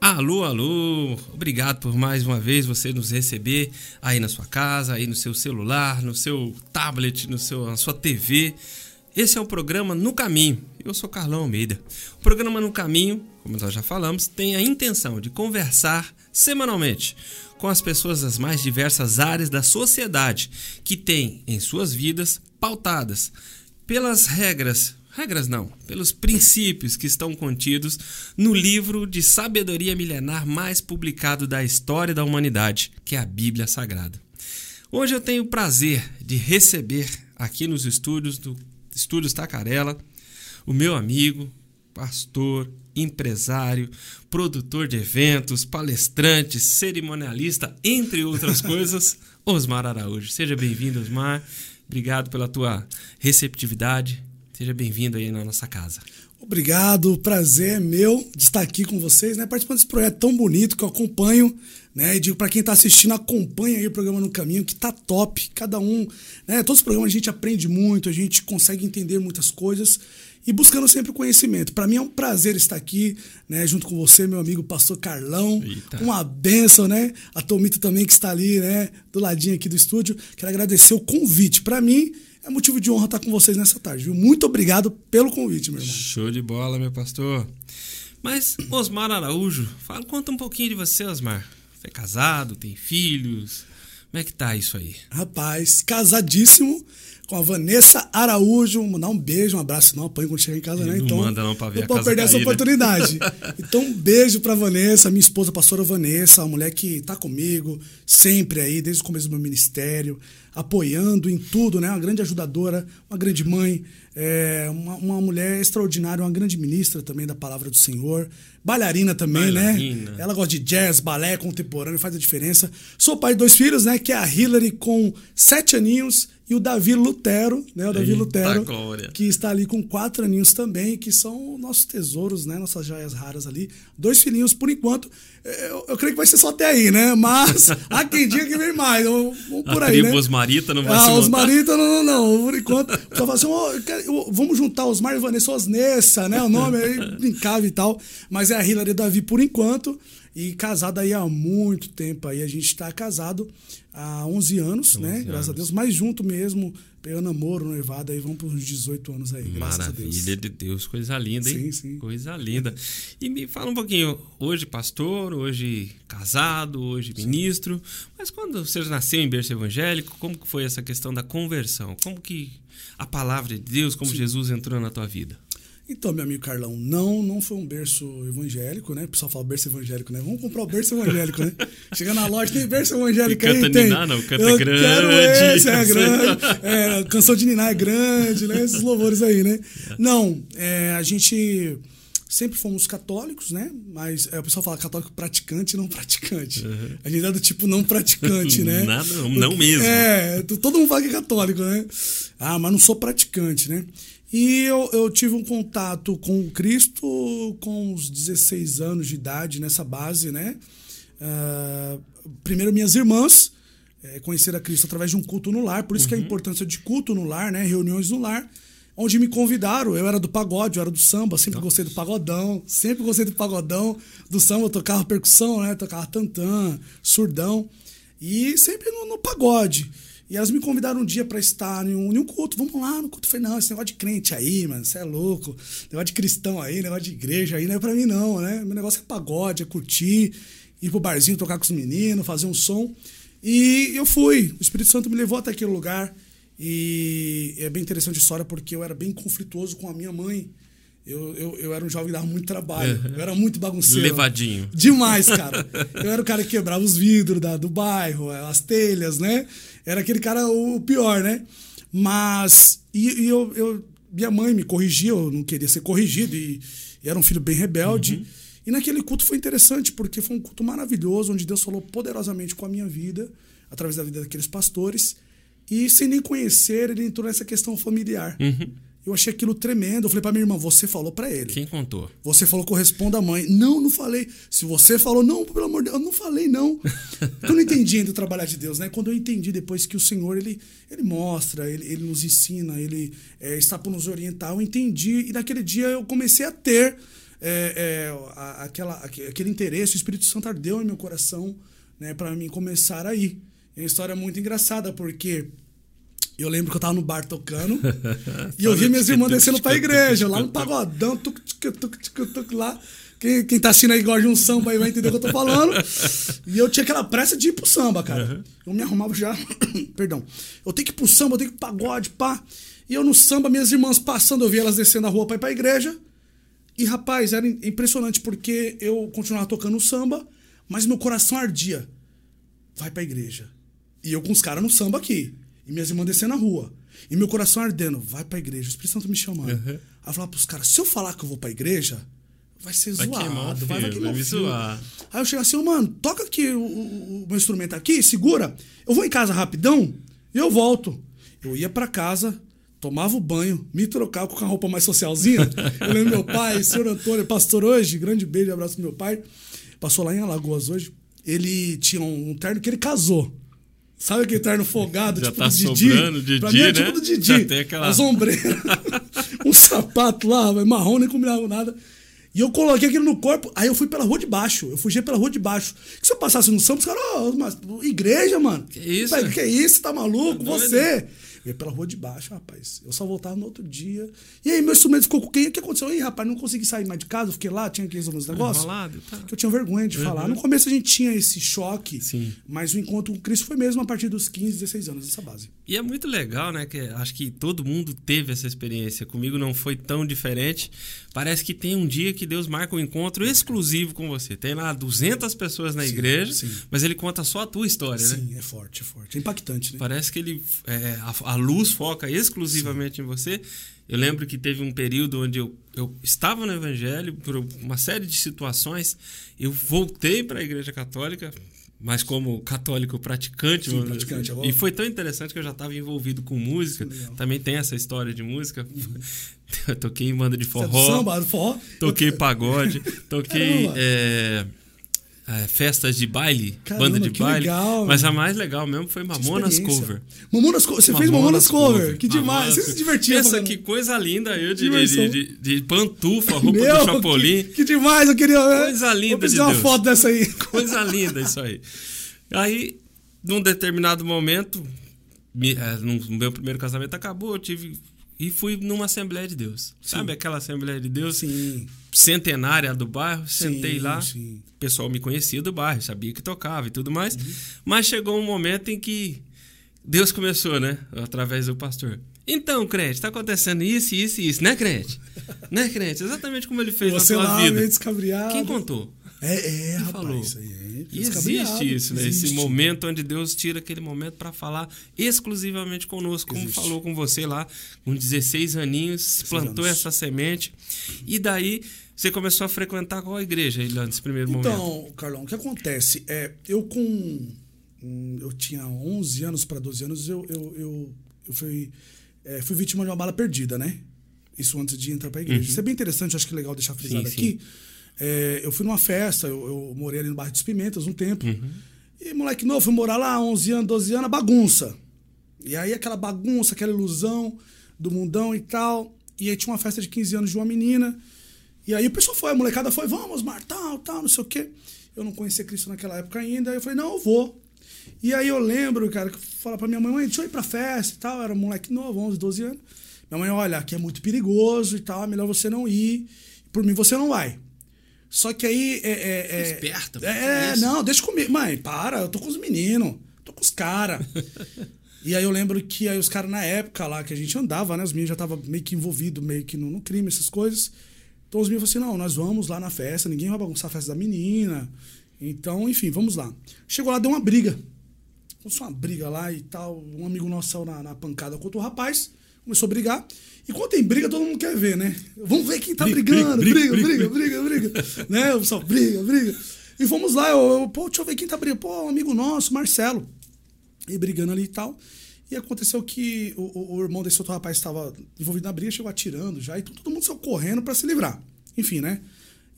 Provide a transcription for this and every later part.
Alô, alô! Obrigado por mais uma vez você nos receber aí na sua casa, aí no seu celular, no seu tablet, no seu, na sua TV. Esse é o programa No Caminho. Eu sou Carlão Almeida. O programa No Caminho, como nós já falamos, tem a intenção de conversar semanalmente com as pessoas das mais diversas áreas da sociedade que têm em suas vidas pautadas pelas regras regras não, pelos princípios que estão contidos no livro de sabedoria milenar mais publicado da história da humanidade, que é a Bíblia Sagrada. Hoje eu tenho o prazer de receber aqui nos estúdios do Estúdios Tacarela o meu amigo, pastor, empresário, produtor de eventos, palestrante, cerimonialista, entre outras coisas, Osmar Araújo. Seja bem-vindo, Osmar. Obrigado pela tua receptividade Seja bem-vindo aí na nossa casa. Obrigado, prazer é meu de estar aqui com vocês, né? Participando desse projeto tão bonito que eu acompanho, né? E digo para quem está assistindo, acompanha aí o programa no caminho, que tá top. Cada um, né? Todos os programas a gente aprende muito, a gente consegue entender muitas coisas e buscando sempre conhecimento. Para mim é um prazer estar aqui, né, junto com você, meu amigo pastor Carlão. Eita. Uma benção, né? A Tomita também que está ali, né, do ladinho aqui do estúdio. Quero agradecer o convite. Para mim, é motivo de honra estar com vocês nessa tarde, viu? Muito obrigado pelo convite, meu irmão. Show de bola, meu pastor. Mas, Osmar Araújo, fala, conta um pouquinho de você, Osmar. Você é casado, tem filhos? Como é que tá isso aí? Rapaz, casadíssimo com a Vanessa Araújo. Mandar um beijo, um abraço. Não apanho quando chegar em casa, né? Então, não manda não pra ver não pode perder essa oportunidade. então, um beijo pra Vanessa, minha esposa, a pastora Vanessa, a mulher que tá comigo sempre aí, desde o começo do meu ministério, apoiando em tudo, né? Uma grande ajudadora, uma grande mãe, é, uma, uma mulher extraordinária, uma grande ministra também da palavra do Senhor. Bailarina também, né? Bailarina. né? Ela gosta de jazz, balé contemporâneo, faz a diferença. Sou pai de dois filhos, né? Que é a Hillary com sete aninhos e o Davi Lutero, né? O Davi Eita Lutero, glória. que está ali com quatro aninhos também, que são nossos tesouros, né? Nossas joias raras ali. Dois filhinhos, por enquanto. Eu, eu creio que vai ser só até aí, né? Mas há quem diga que vem mais. Eu, por aí, a né? Osmarita não vai ah, se Osmarita não, não, não. Por enquanto, só fala assim, oh, vamos juntar Osmar e Vanessa Osnessa, né? O nome aí brincava e tal. Mas é a Hilary Davi por enquanto. E casado aí há muito tempo aí. A gente está casado há 11 anos, 11 né? Anos. Graças a Deus. Mais junto mesmo, pegando namoro, noivado, aí vamos para uns 18 anos aí. Maravilha de Deus, coisa linda, hein? Sim, sim. Coisa linda. E me fala um pouquinho, hoje pastor, hoje casado, hoje ministro, mas quando você nasceu em berço evangélico, como que foi essa questão da conversão? Como que a palavra de Deus, como sim. Jesus entrou na tua vida? Então, meu amigo Carlão, não, não foi um berço evangélico, né? O pessoal fala berço evangélico, né? Vamos comprar o berço evangélico, né? Chega na loja, tem berço evangélico aí, tem. Niná, não, canta Eu grande. Quero esse, é grande. É, canção de Niná é grande, né? Esses louvores aí, né? Não, é, a gente sempre fomos católicos, né? Mas é, o pessoal fala católico praticante e não praticante. Uhum. A gente é do tipo não praticante, né? Nada, não, não mesmo. É, todo mundo fala que é católico, né? Ah, mas não sou praticante, né? E eu, eu tive um contato com Cristo com uns 16 anos de idade, nessa base, né? Uh, primeiro, minhas irmãs é, conheceram a Cristo através de um culto no lar, por isso uhum. que a uhum. importância de culto no lar, né? Reuniões no lar, onde me convidaram. Eu era do pagode, eu era do samba, sempre Nossa. gostei do pagodão, sempre gostei do pagodão, do samba, eu tocava percussão, né? Tocava tantã, surdão, e sempre no, no pagode. E elas me convidaram um dia para estar em um, em um, culto. Vamos lá no culto. Eu falei, não, esse negócio de crente aí, mano, você é louco. Negócio de cristão aí, negócio de igreja aí, não é pra mim, não, né? Meu negócio é pagode, é curtir, ir pro barzinho, tocar com os meninos, fazer um som. E eu fui. O Espírito Santo me levou até aquele lugar. E é bem interessante a história porque eu era bem conflituoso com a minha mãe. Eu, eu, eu era um jovem que dava muito trabalho. Eu era muito bagunceiro. Levadinho. Demais, cara. eu era o cara que quebrava os vidros da, do bairro, as telhas, né? Era aquele cara o pior, né? Mas. E, e eu, eu, minha mãe me corrigia, eu não queria ser corrigido. E, e era um filho bem rebelde. Uhum. E naquele culto foi interessante, porque foi um culto maravilhoso, onde Deus falou poderosamente com a minha vida, através da vida daqueles pastores. E sem nem conhecer, ele entrou nessa questão familiar. Uhum. Eu achei aquilo tremendo. Eu falei pra minha irmã, você falou para ele. Quem contou? Você falou corresponda à mãe. Não, não falei. Se você falou, não, pelo amor de Deus, eu não falei, não. eu não entendi ainda o trabalhar de Deus, né? Quando eu entendi depois que o Senhor, ele, ele mostra, ele, ele nos ensina, ele é, está por nos orientar, eu entendi. E naquele dia eu comecei a ter é, é, aquela, aquele interesse. O Espírito Santo ardeu em meu coração, né? para mim começar aí. É uma história muito engraçada, porque eu lembro que eu tava no bar tocando e eu vi minhas irmãs descendo pra igreja, lá no pagodão, tuc, tuc, tuc, tuc, tuc, lá. Quem, quem tá assistindo aí gosta de um samba aí vai entender o que eu tô falando. E eu tinha aquela pressa de ir pro samba, cara. Uhum. Eu me arrumava já. Perdão. Eu tenho que ir pro samba, eu tenho que ir pro pagode, pá. E eu no samba, minhas irmãs passando, eu vi elas descendo a rua pra ir pra igreja. E rapaz, era impressionante porque eu continuava tocando samba, mas meu coração ardia. Vai pra igreja. E eu com os caras no samba aqui. E minhas irmãs descendo na rua. E meu coração ardendo. Vai pra igreja. O Espírito Santo me chamando. Uhum. Aí eu falava pros caras: se eu falar que eu vou pra igreja, vai ser vai zoado. Queimar vai, vai queimar vai zoar. Aí eu chego assim: oh, mano, toca aqui o, o, o, meu instrumento aqui, segura. Eu vou em casa rapidão e eu volto. Eu ia para casa, tomava o banho, me trocava com a roupa mais socialzinha. eu lembro meu pai, senhor Antônio, pastor hoje, grande beijo abraço pro meu pai. Passou lá em Alagoas hoje. Ele tinha um terno que ele casou. Sabe aquele terno folgado, Já tipo tá do Didi? Didi? Pra mim é né? tipo do Didi. Já aquela... As ombreiras. um sapato lá, marrom, nem combinava com nada. E eu coloquei aquilo no corpo, aí eu fui pela rua de baixo. Eu fugi pela rua de baixo. Que se eu passasse no São, os caras, oh, mas igreja, mano. Que isso? que isso? Tá maluco? Tá Você. Eu ia pela rua de baixo, rapaz. Eu só voltava no outro dia. E aí, meu instrumento ficou com quem? O que aconteceu? aí, rapaz, não consegui sair mais de casa, eu fiquei lá, tinha que resolver os negócios. Enrolado, tá. Que eu tinha vergonha de uhum. falar. No começo a gente tinha esse choque, Sim. mas o encontro com Cristo foi mesmo a partir dos 15, 16 anos, essa base. E é muito legal, né? Que acho que todo mundo teve essa experiência. Comigo não foi tão diferente. Parece que tem um dia que Deus marca um encontro exclusivo com você. Tem lá 200 pessoas na sim, igreja, sim. mas ele conta só a tua história, sim, né? Sim, é forte, é forte. É impactante, né? Parece que ele é, a, a, luz foca exclusivamente em você. Eu lembro que teve um período onde eu, eu estava no evangelho por uma série de situações. Eu voltei para a igreja católica, mas como católico praticante. Sim, praticante assim. E foi tão interessante que eu já estava envolvido com música. Também tem essa história de música. Uhum. Eu toquei em banda de forró. Samba, forró? Toquei pagode. Toquei é, é, festas de baile, Caramba, banda de baile. Legal, mas a mais legal mesmo foi Mamonas Cover. Mamonas Você Mamonas fez Mamonas Cover. cover. Que demais. Mamonas você se divertiu. Pensa que coisa linda eu de, de, de, de, pantufa, roupa Meu, do Chapolin. Que, que, demais, eu queria. Coisa linda. Vou de uma Deus. foto dessa aí. Coisa linda isso aí. Aí, num determinado momento, me, é, no meu primeiro casamento acabou, eu tive e fui numa Assembleia de Deus. Sim. Sabe aquela Assembleia de Deus? Sim. Centenária do bairro. Sentei sim, lá. Sim. O pessoal me conhecia do bairro, sabia que tocava e tudo mais. Uhum. Mas chegou um momento em que Deus começou, né? Através do pastor. Então, crente, está acontecendo isso, isso e isso, né, crente? né, crente? Exatamente como ele fez Você na sua lá, vida. Quem contou? É, é, rapaz, falou. Isso aí é existe isso, né? Existe. Esse momento onde Deus tira aquele momento para falar exclusivamente conosco, como existe. falou com você lá, com 16 aninhos, plantou anos. essa semente. E daí você começou a frequentar qual igreja, lá nesse primeiro então, momento? Então, Carlão, o que acontece? É, eu com. Hum, eu tinha 11 anos para 12 anos, eu, eu, eu, eu fui, é, fui vítima de uma bala perdida, né? Isso antes de entrar para a igreja. Uhum. Isso é bem interessante, acho que é legal deixar frisado sim, aqui. Sim é, eu fui numa festa, eu, eu, morei ali no bairro dos Pimentas um tempo. Uhum. E moleque novo, fui morar lá, 11 anos, 12 anos, bagunça. E aí aquela bagunça, aquela ilusão do mundão e tal. E aí tinha uma festa de 15 anos de uma menina. E aí o pessoal foi, a molecada foi, vamos, Mar, tal, tal, não sei o quê. Eu não conhecia Cristo naquela época ainda. Aí eu falei, não, eu vou. E aí eu lembro, cara, que fala pra minha mãe, mãe, deixa eu ir pra festa e tal. Eu era um moleque novo, 11, 12 anos. Minha mãe, olha, aqui é muito perigoso e tal, é melhor você não ir. Por mim, você não vai. Só que aí. É, é, é, Esperta, É, isso. não, deixa comigo. Mãe, para, eu tô com os meninos, tô com os caras. e aí eu lembro que aí os caras, na época lá que a gente andava, né? Os meninos já estavam meio que envolvidos, meio que no, no crime, essas coisas. Então os meninos falaram assim: não, nós vamos lá na festa, ninguém vai bagunçar a festa da menina. Então, enfim, vamos lá. Chegou lá, deu uma briga. Começou uma briga lá e tal. Um amigo nosso saiu na, na pancada contra o rapaz, começou a brigar. E quando tem briga, todo mundo quer ver, né? Vamos ver quem tá Briga, brigando. briga, Briga, briga, briga, briga, né? O pessoal, briga, briga. E fomos lá, eu, pô, deixa eu ver quem tá brigando. Pô, um amigo nosso, Marcelo. E brigando ali e tal. E aconteceu que o, o- irmão desse outro rapaz estava envolvido na briga, chegou atirando já. Então todo mundo saiu correndo para se livrar. Enfim, né?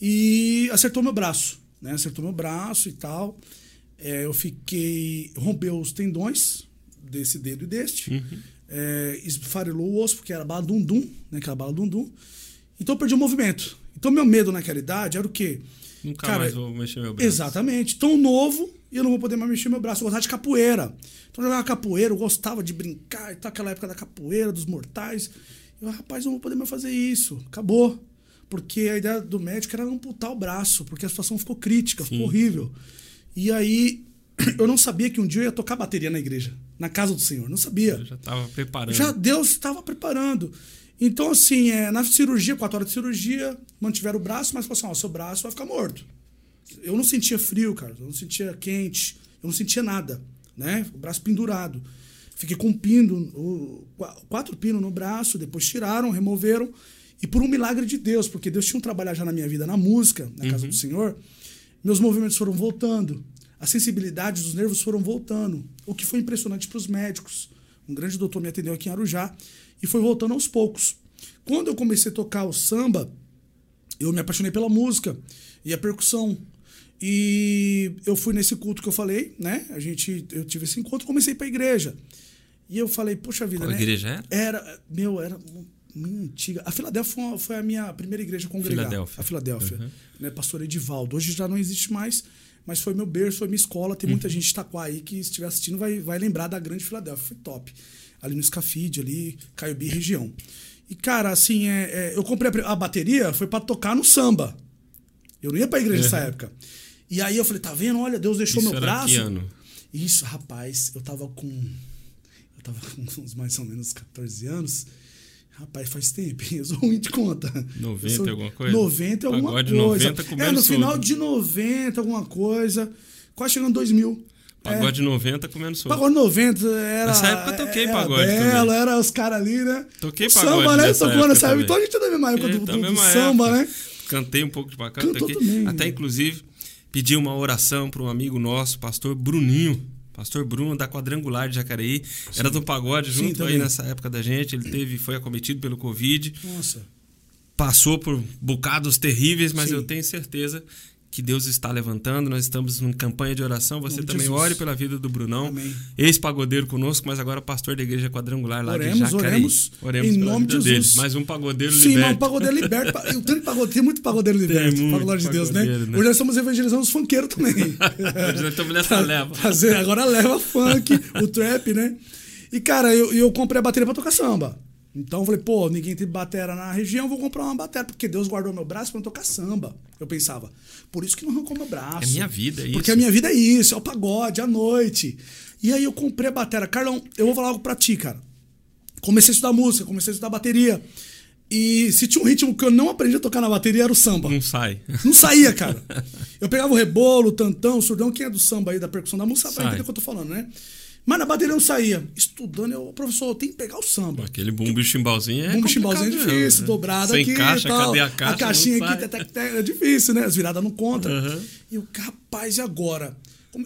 E acertou meu braço, né? Acertou meu braço e tal. É, eu fiquei. Rompeu os tendões desse dedo e deste. É, esfarelou o osso, porque era bala dum-dum, né? Aquela bala dum-dum. Então eu perdi o movimento. Então meu medo naquela idade era o quê? Nunca Cara, mais vou mexer meu braço. Exatamente. Tão novo e eu não vou poder mais mexer meu braço. Eu gostava de capoeira. Então eu jogava capoeira, eu gostava de brincar e tal, aquela época da capoeira, dos mortais. Eu, rapaz, não vou poder mais fazer isso. Acabou. Porque a ideia do médico era amputar o braço, porque a situação ficou crítica, ficou horrível. E aí eu não sabia que um dia eu ia tocar bateria na igreja, na casa do Senhor. Não sabia. Eu já tava preparando. Já Deus estava preparando. Então, assim, é, na cirurgia, quatro horas de cirurgia, mantiveram o braço, mas falaram assim: ó, seu braço vai ficar morto. Eu não sentia frio, cara, eu não sentia quente, eu não sentia nada, né? O braço pendurado. Fiquei com um pino, quatro pinos no braço, depois tiraram, removeram. E por um milagre de Deus, porque Deus tinha um trabalhar já na minha vida, na música, na casa do Senhor, meus movimentos foram voltando, a sensibilidade dos nervos foram voltando, o que foi impressionante para os médicos. Um grande doutor me atendeu aqui em Arujá e foi voltando aos poucos. Quando eu comecei a tocar o samba, eu me apaixonei pela música e a percussão. E eu fui nesse culto que eu falei, né? A gente, eu tive esse encontro, comecei para a igreja. E eu falei, poxa vida, Qual né? igreja era? Era, meu, era minha antiga. A Filadélfia foi, a minha primeira igreja congregada. Filadélfia. A Filadélfia. Uhum. Né? Pastor Edivaldo. Hoje já não existe mais, mas foi meu berço, foi minha escola. Tem Uhum. muita gente de Itaquá aí que, se estiver assistindo, vai, vai lembrar da grande Filadélfia. Foi top. Ali no Scafide, ali, Caiobi região. E, cara, assim, é, é, eu comprei a, a bateria, foi para tocar no samba. Eu não ia pra igreja nessa época. E aí eu falei, tá vendo? Olha, Deus deixou Isso meu braço. que ano? Isso, rapaz, eu tava com. Eu tava com uns mais ou menos 14 anos. Rapaz, faz tempo, eu sou ruim de conta. 90 Eu sou- alguma coisa? 90 alguma Pagode coisa. 90 comendo é, no final solto. de 90, alguma coisa. Quase chegando 2000. Pagode é, 90 comendo solto. Pagode 90 era. Nessa época eu toquei era pagode também. era os caras ali, né? Toquei o pagode Samba, né? Tocou época nessa época. Então a gente é da mesma época É, do, da do- do mesma samba, época. né? Cantei um pouco de cá, Cantou toquei. também. Até inclusive pedi uma oração para um amigo nosso, pastor Bruninho. Pastor Bruno da Quadrangular de Jacareí, era do pagode Sim, junto aí nessa época da gente. Ele teve, foi acometido pelo Covid, Nossa. passou por bocados terríveis, mas Sim. eu tenho certeza que Deus está levantando. Nós estamos em campanha de oração. Você também Jesus. ore pela vida do Brunão, ex-pagodeiro conosco, mas agora pastor da igreja quadrangular lá Oremos, de Jacareí. oremos. Oremos Em nome de vida dele. Jesus. Mais um pagodeiro Sim, liberto. não, pagodeiro liberto. Eu tenho, pagodeiro, tem muito pagodeiro liberto, muito pra glória de Deus, né? né? Hoje nós estamos evangelizando os funkeiros também. Hoje nós estamos nessa leva. Fazer, agora leva funk, o trap, né? E, cara, eu, eu comprei a bateria pra tocar samba. Então eu falei, pô, ninguém tem batera na região, vou comprar uma batera, porque Deus guardou meu braço pra eu tocar samba. Eu pensava, por isso que não arrancou meu braço. É minha vida, é Porque isso. a minha vida é isso, é o pagode, à noite. E aí eu comprei a batera. Carlão, eu vou falar algo pra ti, cara. Comecei a estudar música, comecei a estudar bateria. E se tinha um ritmo que eu não aprendi a tocar na bateria, era o samba. Não sai. Não saía, cara. Eu pegava o rebolo, o tantão, o surdão, quem é do samba aí, da percussão da música, entender o que eu tô falando, né? Mas na bateria não saía. Estudando, eu, professor, eu tenho que pegar o samba. Aquele bumbo e chimbalzinho é Bumbo complicado chimbalzinho é difícil, né? dobrado Sem aqui caixa, e tal. cadê a caixa? caixinha Não aqui, tec, tec, tec, é difícil, né? As viradas não contam. Uhum. E eu, rapaz, e agora?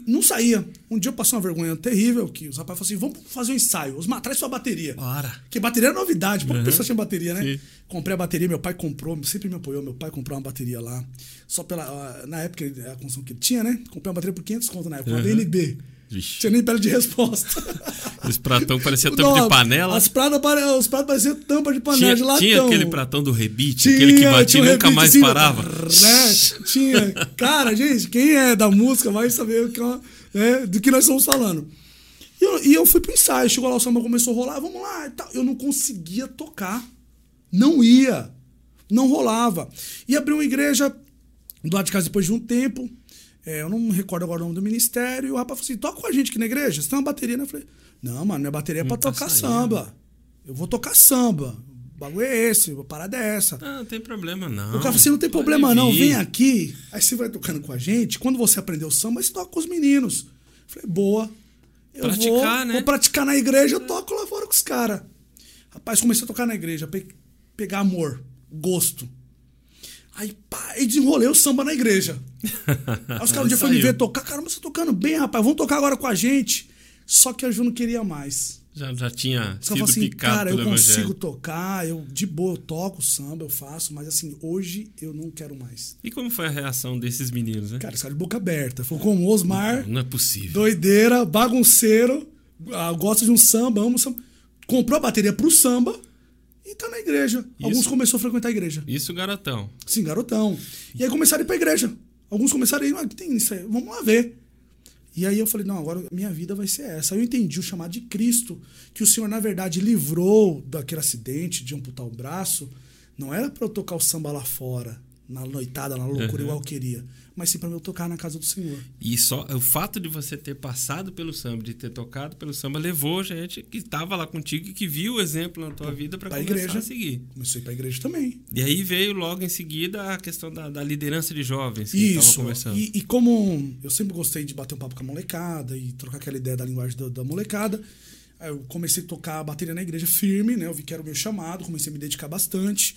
Não saía. Um dia eu passei uma vergonha terrível, que os rapazes falaram assim, vamos fazer um ensaio. Os traz sua bateria. Bora. Porque bateria é novidade, pouca Uhum. pessoa tinha bateria, né? Sim. Comprei a bateria, meu pai comprou, sempre me apoiou, meu pai comprou uma bateria lá. Só pela. Na época, a construção que ele tinha, né? Comprei uma bateria por 500 conto na época, uma Uhum. DNB. Vixe. Tinha nem pele de resposta. Esse pratão parecia tampa Nossa, de panela. As pratas, os pratos pareciam tampa de panela Tinha, de latão. tinha aquele pratão do rebite, Tinha, aquele que batia e nunca mais parava. Né? Tinha. Cara, gente, quem é da música vai saber o que, é- né, do que nós estamos falando. E eu, e eu fui pro ensaio, chegou lá, o samba começou a rolar, vamos lá e tal. Eu não conseguia tocar. Não ia. Não rolava. E abri uma igreja do lado de casa depois de um tempo. É, eu não me recordo agora o nome do ministério. E o rapaz falou assim: toca com a gente aqui na igreja. Você tem uma bateria, né? Eu falei: não, mano, minha bateria é pra tá tocar saindo. samba. Eu vou tocar samba. O bagulho é esse, a parada é essa. Ah, não tem problema não. O cara falou assim: não tem Pode problema não, vem aqui. Aí você vai tocando com a gente. Quando você aprender o samba, você toca com os meninos. Eu falei: boa. Eu Praticar, vou, né? vou praticar na igreja, eu toco lá fora com os caras. Rapaz, comecei a tocar na igreja, pe- pegar amor, gosto. Aí, pá, e desenrolei o samba na igreja. Aí os caras um dia foram me ver tocar. Caramba, você tá tocando bem, rapaz. Vamos tocar agora com a gente. Só que a Ju não queria mais. Já, já tinha caras sido assim, cara, eu consigo evangelho. tocar, eu de boa, eu toco samba, eu faço, mas assim, hoje eu não quero mais. E como foi a reação desses meninos, né? Cara, cara de boca aberta. Foi como o Osmar, Não é possível. doideira, bagunceiro, ah, gosta de um samba, um samba. Comprou a bateria pro samba e tá na igreja. Alguns Isso. começaram a frequentar a igreja. Isso, garotão. Sim, garotão. E aí começaram a ir pra igreja. Alguns começaram a ir, ah, tem isso aí, vamos lá ver. E aí eu falei, não, agora minha vida vai ser essa. Aí eu entendi o chamado de Cristo, que o Senhor, na verdade, livrou daquele acidente de amputar o braço. Não era pra eu tocar o samba lá fora, na noitada, na loucura, Uhum. igual eu queria. Mas sim pra eu tocar na casa do Senhor. E só o fato de você ter passado pelo samba, de ter tocado pelo samba, levou gente que estava lá contigo e que viu o exemplo na tua vida para Pra começar igreja. a seguir. Comecei a ir pra igreja também. E aí veio logo em seguida a questão da, da liderança de jovens que Isso. conversando. E, e como eu sempre gostei de bater um papo com a molecada e trocar aquela ideia da linguagem da, da molecada, eu comecei a tocar a bateria na igreja firme, né? Eu vi que era o meu chamado, comecei a me dedicar bastante,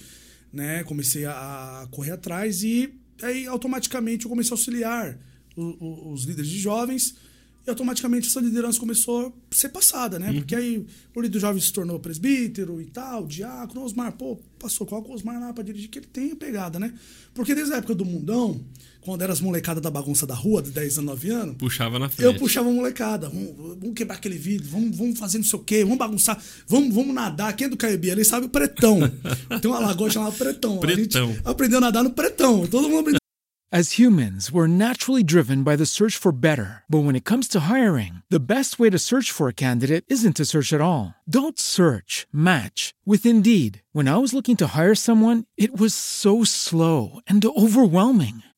né? Comecei a, a correr atrás e aí automaticamente eu comecei a auxiliar o- o- os líderes de jovens e automaticamente essa liderança começou a ser passada, né? Porque aí o líder jovem se tornou presbítero e tal, diácono, Osmar, pô, passou, coloca o Osmar lá pra dirigir, que ele tem a pegada, né? Porque desde a época do mundão, quando eram as molecadas da bagunça da rua, de 10 anos, 9 anos, Puxava na frente. eu puxava a molecada. Vamos, vamos quebrar aquele vidro, vamos, vamos fazer não sei o quê, vamos bagunçar, vamos, vamos nadar. Quem é do Caibi ali sabe o pretão. Tem uma lagoa chamada Pretão. Pretão. A gente aprendeu a nadar no Pretão. Todo mundo aprendeu As humans, we're naturally driven by the search for better. But when it comes to hiring, the best way to search for a candidate isn't to search at all. Don't search, match with Indeed. When I was looking to hire someone, it was so slow and overwhelming.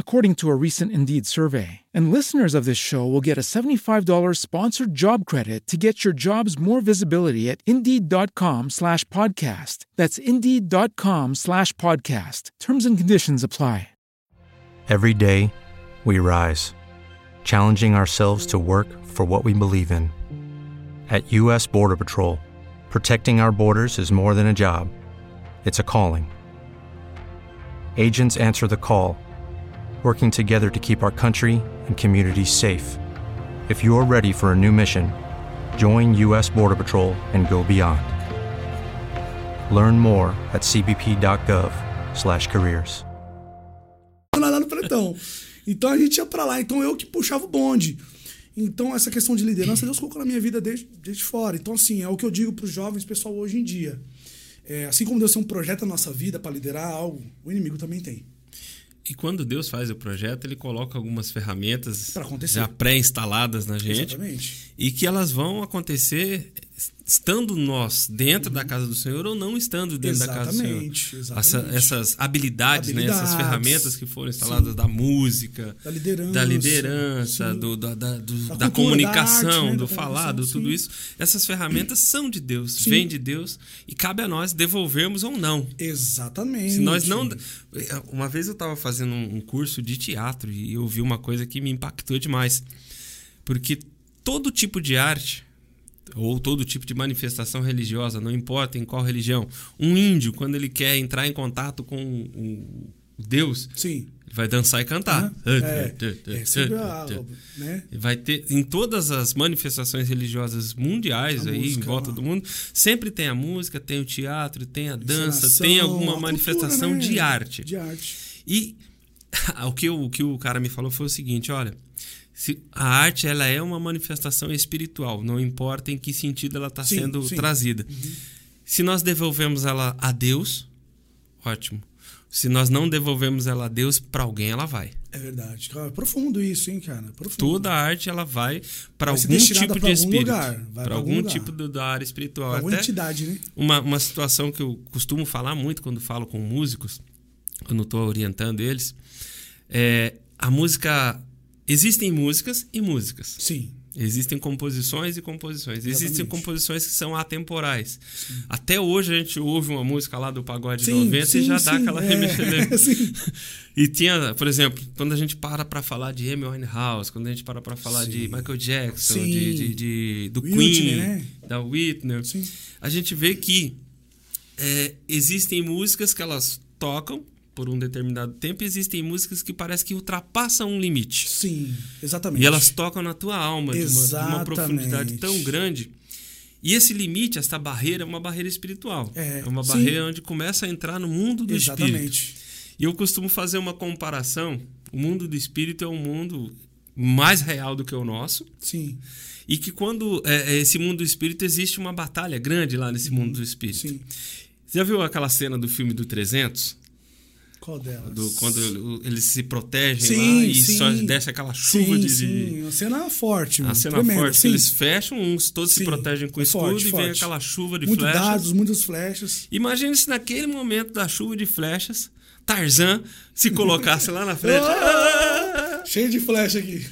according to a recent Indeed survey. And listeners of this show will get a $75 sponsored job credit to get your jobs more visibility at Indeed.com slash podcast. That's Indeed.com slash podcast. Terms and conditions apply. Every day, we rise, challenging ourselves to work for what we believe in. At U.S. Border Patrol, protecting our borders is more than a job, it's a calling. Agents answer the call, working together to keep our country and communities safe. If you're ready for a new mission, join U.S. Border Patrol and go beyond. Learn more at cbp.gov/careers. no. Então a gente ia pra lá. Então eu que puxava o bonde. Então essa questão de liderança, Deus colocou na minha vida desde, desde fora. Então, assim, é o que eu digo pros jovens, pessoal, hoje em dia. É, assim como Deus tem um projeto na nossa vida para liderar algo, o inimigo também tem. E quando Deus faz o projeto, ele coloca algumas ferramentas já pré-instaladas na gente Exatamente. e que elas vão acontecer estando nós dentro da casa do Senhor ou não estando dentro da casa do Senhor. Exatamente, Essa- exatamente. essas habilidades, né? essas Habilidades. ferramentas que foram instaladas Sim. da música, Da liderança. da liderança, do- da, da- do- Da da comunicação, arte, né? do falado, tudo sim. isso. Essas ferramentas são de Deus, Sim. vêm de Deus e cabe a nós devolvermmos ou não. Exatamente. Se nós não. Uma vez eu estava fazendo um curso de teatro e eu vi uma coisa que me impactou demais. Porque todo tipo de arte ou todo tipo de manifestação religiosa, não importa em qual religião. Um índio, quando ele quer entrar em contato com um Deus, Sim. ele vai dançar e cantar. É, é né? Vai ter em todas as manifestações religiosas mundiais A aí música, em volta ó. do mundo, sempre tem a música, tem o teatro, tem a dança, tem alguma cultura, manifestação né? de arte. De arte. E o que, o, o que o cara me falou foi o seguinte, olha, se a arte ela é uma manifestação espiritual, não importa em que sentido ela está sendo sim. Uhum. trazida. Se nós devolvemos ela a Deus, ótimo. Se nós não devolvemos ela a Deus, para alguém ela vai. É verdade. Cara, é profundo isso, hein, cara? Profundo. Toda a arte ela vai para algum tipo pra de algum espírito, para pra algum tipo do- da área espiritual. Alguma Até entidade, né? uma, uma situação que eu costumo falar muito quando falo com músicos, quando estou orientando eles, é a música. Existem músicas e músicas. Sim. Existem composições e composições. Existem Exatamente. composições que são atemporais. Até hoje a gente ouve uma música lá do Pagode Sim, 90 sim, e já sim, dá aquela é, sim. E tinha, por exemplo, quando a gente para pra falar de Amy Winehouse, quando a gente para pra falar Sim. de Michael Jackson, Sim. de, de- de- do Whitney, Queen, né? da Whitney, Sim. a gente vê que é, existem músicas que elas tocam por um determinado tempo existem músicas que parece que ultrapassam um limite. Sim, exatamente. E elas tocam na tua alma de uma, de uma profundidade tão grande. E esse limite, essa barreira, é uma barreira espiritual. É, uma sim. barreira onde começa a entrar no mundo do espírito. Exatamente. E eu costumo fazer uma comparação. O mundo do espírito é um mundo mais real do que o nosso. Sim, E que quando é, é, esse mundo do espírito existe uma batalha grande lá nesse mundo do espírito. sim. Você já viu aquela cena do filme do 300? Qual delas? Do, quando eles se protegem Sim, lá e sim. só desce aquela chuva sim, de, Sim, uma cena forte. A mano, cena tremenda, forte, sim. eles fecham, uns todos se protegem com é escudo forte, e vem forte. aquela chuva de Muito flechas. dados, muitas flechas. Imagine se naquele momento da chuva de flechas, Tarzan se colocasse lá na frente. Ah! Cheio de flecha aqui.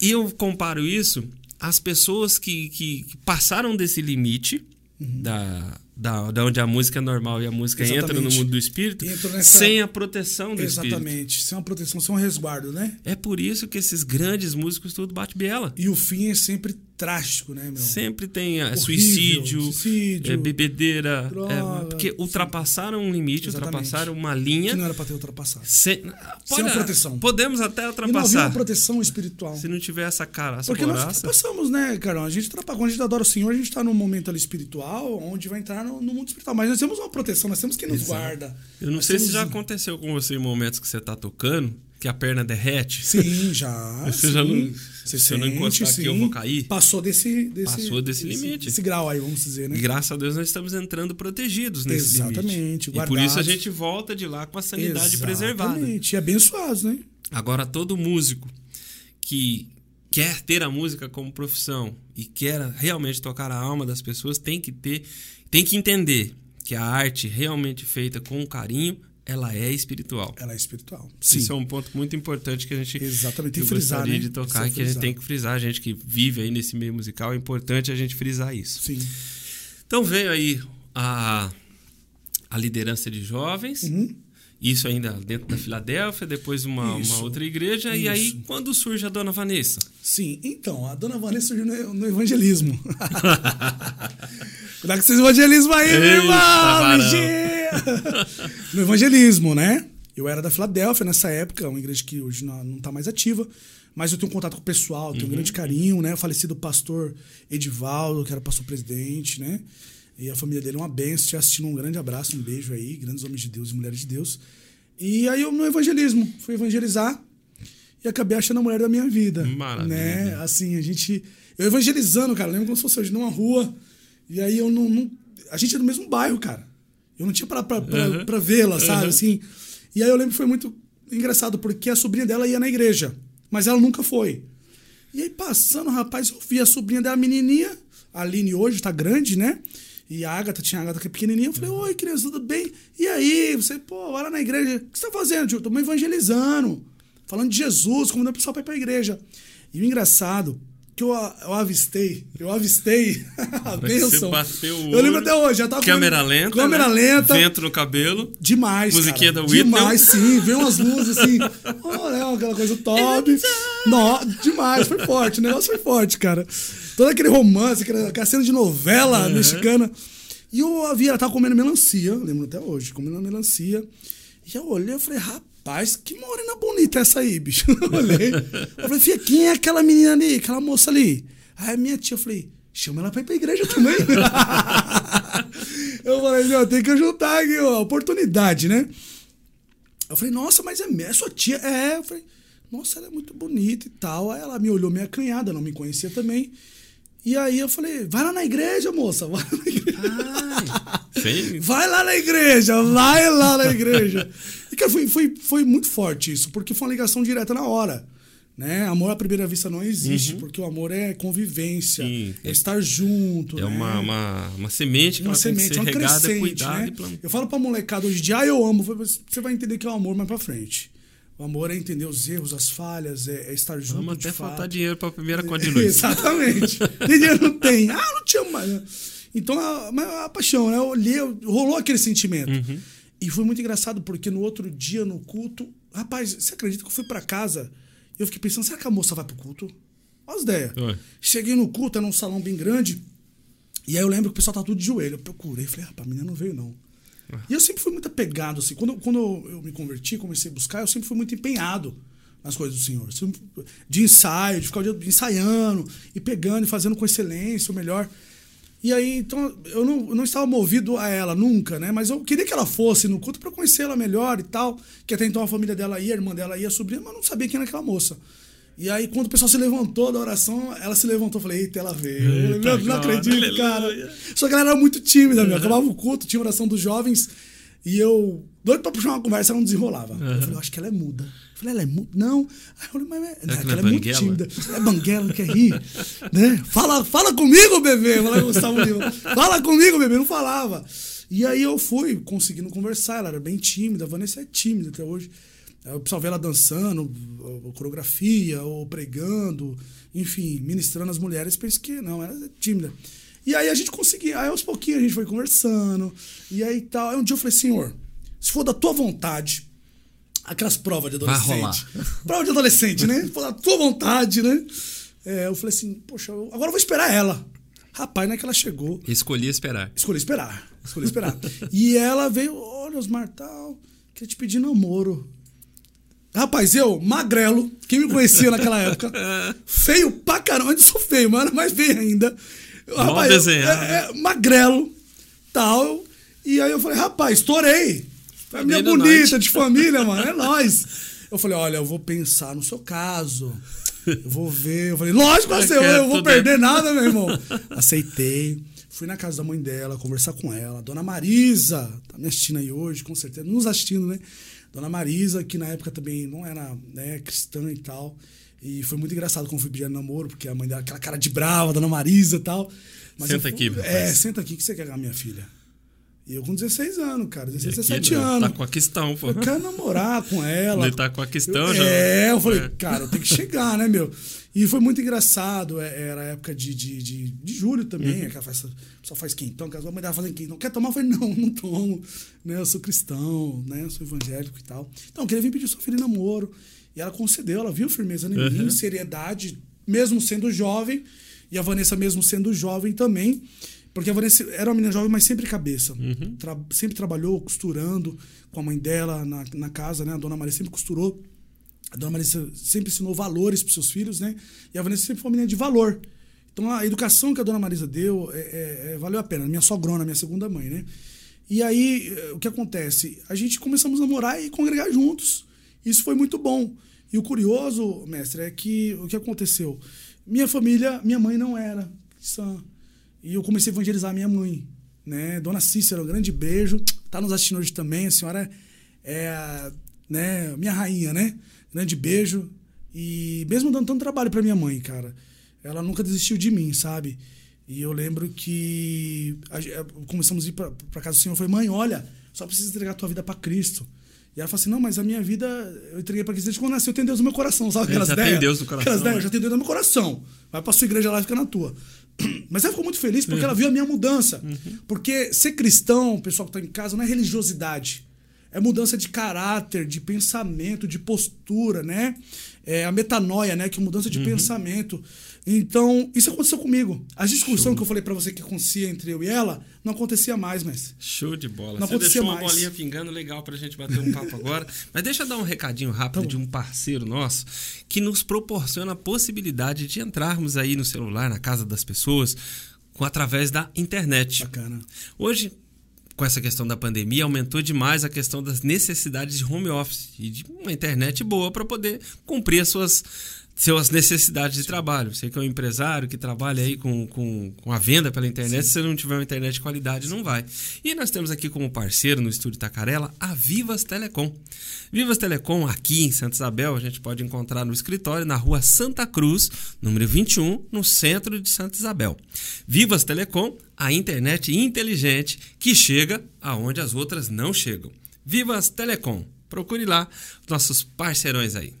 E eu comparo isso às pessoas que, que, que passaram desse limite da, da, da onde a música é normal e a música entra no Exatamente. mundo do espírito nessa- sem a proteção do espírito. Exatamente. Sem uma proteção, sem um resguardo, né? É por isso que esses grandes músicos tudo bate biela. E o fim é sempre trágico, né, meu? Sempre tem ah, Horrível, suicídio, suicídio, é, bebedeira, droga, é, porque ultrapassaram um limite, Exatamente. ultrapassaram uma linha. Que não era pra ter ultrapassado. Sem, Sem uma proteção. Podemos até E não havia ultrapassar. uma proteção espiritual. Se não tiver essa cara, essa Porque nós coraça. ultrapassamos, né, Carol? A gente ultrapassa. Quando a gente adora o Senhor, a gente está num momento ali espiritual, onde vai entrar no, no mundo espiritual. Mas nós temos uma proteção, nós temos quem nos Exato. guarda. Eu não Nós sei se temos- já aconteceu com você em momentos que você tá tocando, que a perna derrete. Sim, já. Você sim. já não- Você se eu não encostar aqui, eu vou cair? Passou desse, desse, Passou desse limite. Esse grau aí, vamos dizer, né? E graças a Deus nós estamos entrando protegidos nesse limite. Exatamente, E por isso a gente volta de lá com a sanidade preservada. Exatamente. E abençoados, né? Agora, todo músico que quer ter a música como profissão e quer realmente tocar a alma das pessoas tem que ter, tem que entender que a arte realmente feita com carinho, ela é espiritual. Ela é espiritual. Sim. Isso é um ponto muito importante que a gente Exatamente, que frisar, gostaria né? de tocar, Precisa que a gente frisar. tem que frisar, a gente que vive aí nesse meio musical, é importante a gente frisar isso. Sim. Então veio aí a, a liderança de jovens, Uhum. Isso ainda dentro da Filadélfia, depois uma, uma Isso, outra igreja, e aí isso. quando surge a dona Vanessa? Sim. Então, a dona Vanessa surgiu no, no evangelismo. Cuidado com esse evangelismo aí, meu Eita, irmão! varão. vigia! no evangelismo, né? Eu era da Filadélfia nessa época, uma igreja que hoje não, não tá mais ativa. Mas eu tenho contato com o pessoal, tenho um grande carinho, né? O falecido pastor Edivaldo, que era pastor presidente, né? E a família dele é uma benção. Te assistindo, um grande abraço, um beijo aí, grandes homens de Deus e mulheres de Deus. E aí eu no evangelismo, fui evangelizar e acabei achando a mulher da minha vida. Maravilha. Né? Assim, a gente. Eu evangelizando, cara, lembro como se fosse hoje numa rua. E aí eu não. não- a gente é do mesmo bairro, cara. Eu não tinha pra, pra, pra, Uhum. pra vê-la, sabe? Uhum. Assim. E aí eu lembro que foi muito engraçado, porque a sobrinha dela ia na igreja, mas ela nunca foi. E aí, passando, rapaz, eu vi a sobrinha dela, menininha, a Aline hoje tá grande, né? E a Agatha, tinha a Agatha que é pequenininha. Eu falei, oi, criança, tudo bem? E aí? Você, pô, vai lá na igreja. O que você tá fazendo, tio? Tô me evangelizando. Falando de Jesus, convidando o pessoal pra ir pra igreja. E o engraçado, que eu, eu avistei, eu avistei a bênção. Eu lembro até hoje, já tava Câmera lenta, Câmera né? lenta. vento no cabelo. Demais, Musiquinha cara. da Whitney. Demais, sim. Vem umas luzes assim. Olha, aquela coisa top. Nó, demais, foi forte. O negócio foi forte, cara. Todo aquele romance, aquela, aquela cena de novela mexicana. E eu vi, ela tava comendo melancia, lembro até hoje, comendo melancia. E eu olhei e falei, rapaz, que morena bonita essa aí, bicho. Eu olhei. Eu falei, filha, quem é aquela menina ali, aquela moça ali? Aí a minha tia, eu falei, chama ela pra ir pra igreja também. eu falei, meu, tem que ajudar aqui, ó, oportunidade, né? Eu falei, nossa, mas é, é sua tia? É, eu falei, nossa, ela é muito bonita e tal. Aí ela me olhou meio acanhada, não me conhecia também. E aí eu falei, vai lá na igreja, moça, vai lá na igreja. Vai lá na igreja, vai lá na igreja. E cara, foi, foi, foi muito forte isso, porque foi uma ligação direta na hora. Né? Amor à primeira vista não existe, porque o amor é convivência, Sim. é estar junto. É né? uma, uma, uma semente que uma ela tem que semente, ser uma regada, crescente, cuidada né? Eu falo pra molecada hoje em dia, ah, eu amo. Você vai entender que é o amor mais pra frente. O amor é entender os erros, as falhas, é, é estar junto Vamos de até fato. faltar dinheiro pra primeira conta de luz. Exatamente. Tem dinheiro não tem. Ah, não te amo mais. Então, a, a paixão, né? Eu olhei, rolou aquele sentimento. Uhum. E foi muito engraçado, porque no outro dia, no culto, rapaz, você acredita que eu fui pra casa e eu fiquei pensando, será que a moça vai pro culto? Olha as ideias. Cheguei no culto, era um salão bem grande. E aí eu lembro que o pessoal tá tudo de joelho. Eu procurei, falei, rapaz, a menina não veio, não. E eu sempre fui muito apegado, assim. Quando, quando eu me converti, comecei a buscar, eu sempre fui muito empenhado nas coisas do Senhor. De ensaio, de ficar o dia ensaiando, e pegando, e fazendo com excelência, o melhor. E aí, então, eu não, eu não estava movido a ela nunca, né? Mas eu queria que ela fosse no culto para conhecer ela melhor e tal. Que até então a família dela ia, a irmã dela ia, a sobrinha, mas eu não sabia quem era aquela moça. E aí, quando o pessoal se levantou da oração, ela se levantou. Eu falei, eita, ela veio. Meu, não glória, acredito, cara. Só que ela era muito tímida, meu. Acabava o culto, tinha oração dos jovens. E eu, doido pra puxar uma conversa, ela não desenrolava. Eu falei, eu acho que ela é muda. Eu falei, ela é muda? Não. Aí eu falei, mas é, não, é ela é é muito tímida. É banguela, não quer rir. né? fala, fala comigo, bebê. Fala Gustavo Lima. Fala comigo, bebê. Não falava. E aí eu fui conseguindo conversar. Ela era bem tímida. A Vanessa é tímida até hoje. Aí O pessoal vê ela dançando, ou coreografia, ou pregando, enfim, ministrando as mulheres, pensa que não, ela é tímida. E aí a gente conseguia, aí aos pouquinhos a gente foi conversando, e aí tal. Aí um dia eu falei, senhor, se for da tua vontade, aquelas provas de adolescente. Prova de adolescente, né? Se for da tua vontade, né? É, eu falei assim, poxa, agora eu vou esperar ela. Rapaz, não é que ela chegou. Escolhi esperar. Escolhi esperar. Escolhi esperar. e ela veio, olha, Osmar, tal, queria te pedir namoro. Rapaz, eu, magrelo, quem me conhecia naquela época, feio pra caramba, ainda sou feio, mas era mais feio ainda. Mal desenhado. é, é, magrelo, tal. E aí eu falei, rapaz, estourei. Família Família bonita, nós. de família, mano, é nóis. Eu falei, olha, eu vou pensar no seu caso. Eu vou ver. Eu falei, lógico, Eu eu, eu, vou perder nada, meu irmão. Aceitei. Fui na casa da mãe dela, conversar com ela. Dona Marisa, tá me assistindo aí hoje, com certeza. Nos assistindo, né? Dona Marisa, que na época também não era né, cristã e tal. E foi muito engraçado quando fui pedir namoro, porque a mãe dela, aquela cara de brava, Dona Marisa e tal. Senta eu aqui, rapaz. É, senta aqui que você quer com a minha filha. E eu com 16 anos, cara. 16, E aqui, 17 né, anos. Tá com a questão, pô. Eu quero namorar com ela. Ele tá com a questão já. É, eu falei, É. cara, eu tenho que chegar, né, meu? E foi muito engraçado. é, Era a época de, de, de, de julho também. Uhum. Aquela festa, só faz quentão, que a mãe tava fazendo quentão. Quer tomar? Eu falei, não, não tomo. Né, eu sou cristão, né? Eu sou evangélico e tal. Então, eu queria vir pedir sua filha em namoro. E ela concedeu, ela viu firmeza em Uhum. mim, seriedade, mesmo sendo jovem. E a Vanessa, mesmo sendo jovem também. Porque a Vanessa era uma menina jovem, mas sempre cabeça. Uhum. Tra- sempre trabalhou costurando com a mãe dela na, na casa, né? A dona Maria sempre costurou. A dona Maria sempre ensinou valores para seus filhos, né? E a Vanessa sempre foi uma menina de valor. Então a educação que a dona Marisa deu é, é- é- valeu a pena. Minha sogrona, minha segunda mãe, né? E aí, eh, o que acontece? A gente começamos a namorar e congregar juntos. Isso foi muito bom. E o curioso, mestre, é que o que aconteceu? Minha família, minha mãe não era cristã. E eu comecei a evangelizar minha mãe, né? Dona Cícera, um grande beijo. Tá nos assistindo hoje também. A senhora é né, minha rainha, né? Grande beijo. E mesmo dando tanto trabalho para minha mãe, cara, ela nunca desistiu de mim, sabe? E eu lembro que a gen- começamos a ir pra, pra casa do Senhor. Eu falei, mãe, olha, só precisa entregar a tua vida para Cristo. E ela falou assim: não, mas a minha vida eu entreguei para Cristo desde quando nasceu. Eu tenho Deus no meu coração, sabe? Ele Aquelas já tem ideias? Deus no coração, Aquelas ideias, né? eu já tenho Deus no meu coração. Vai pra sua igreja lá e fica na tua. Mas ela ficou muito feliz porque ela viu a minha mudança. Porque ser cristão, o pessoal que tá em casa, não é religiosidade. É mudança de caráter, de pensamento, de postura, né? É a metanoia, né? Que é mudança de pensamento. Então, isso aconteceu comigo. A discussão que eu falei pra você que acontecia entre eu e ela, não acontecia mais, mas. Show de bola. Não Você acontecia deixou uma mais. bolinha pingando legal pra gente bater um papo agora. Mas deixa eu dar um recadinho rápido Tá de um parceiro nosso que nos proporciona a possibilidade de entrarmos aí no celular, na casa das pessoas, com através da internet. Bacana. Hoje, com essa questão da pandemia, aumentou demais a questão das necessidades de home office e de uma internet boa para poder cumprir as suas, suas necessidades de trabalho. Você que é um empresário que trabalha aí com, com, com a venda pela internet, se você não tiver uma internet de qualidade, não vai. E nós temos aqui como parceiro no Estúdio Tacarela a Vivas Telecom. Vivas Telecom, aqui em Santa Isabel, a gente pode encontrar no escritório na rua Santa Cruz, número 21, no centro de Santa Isabel. Vivas Telecom, a internet inteligente que chega aonde as outras não chegam. Vivas Telecom, procure lá nossos parceirões aí.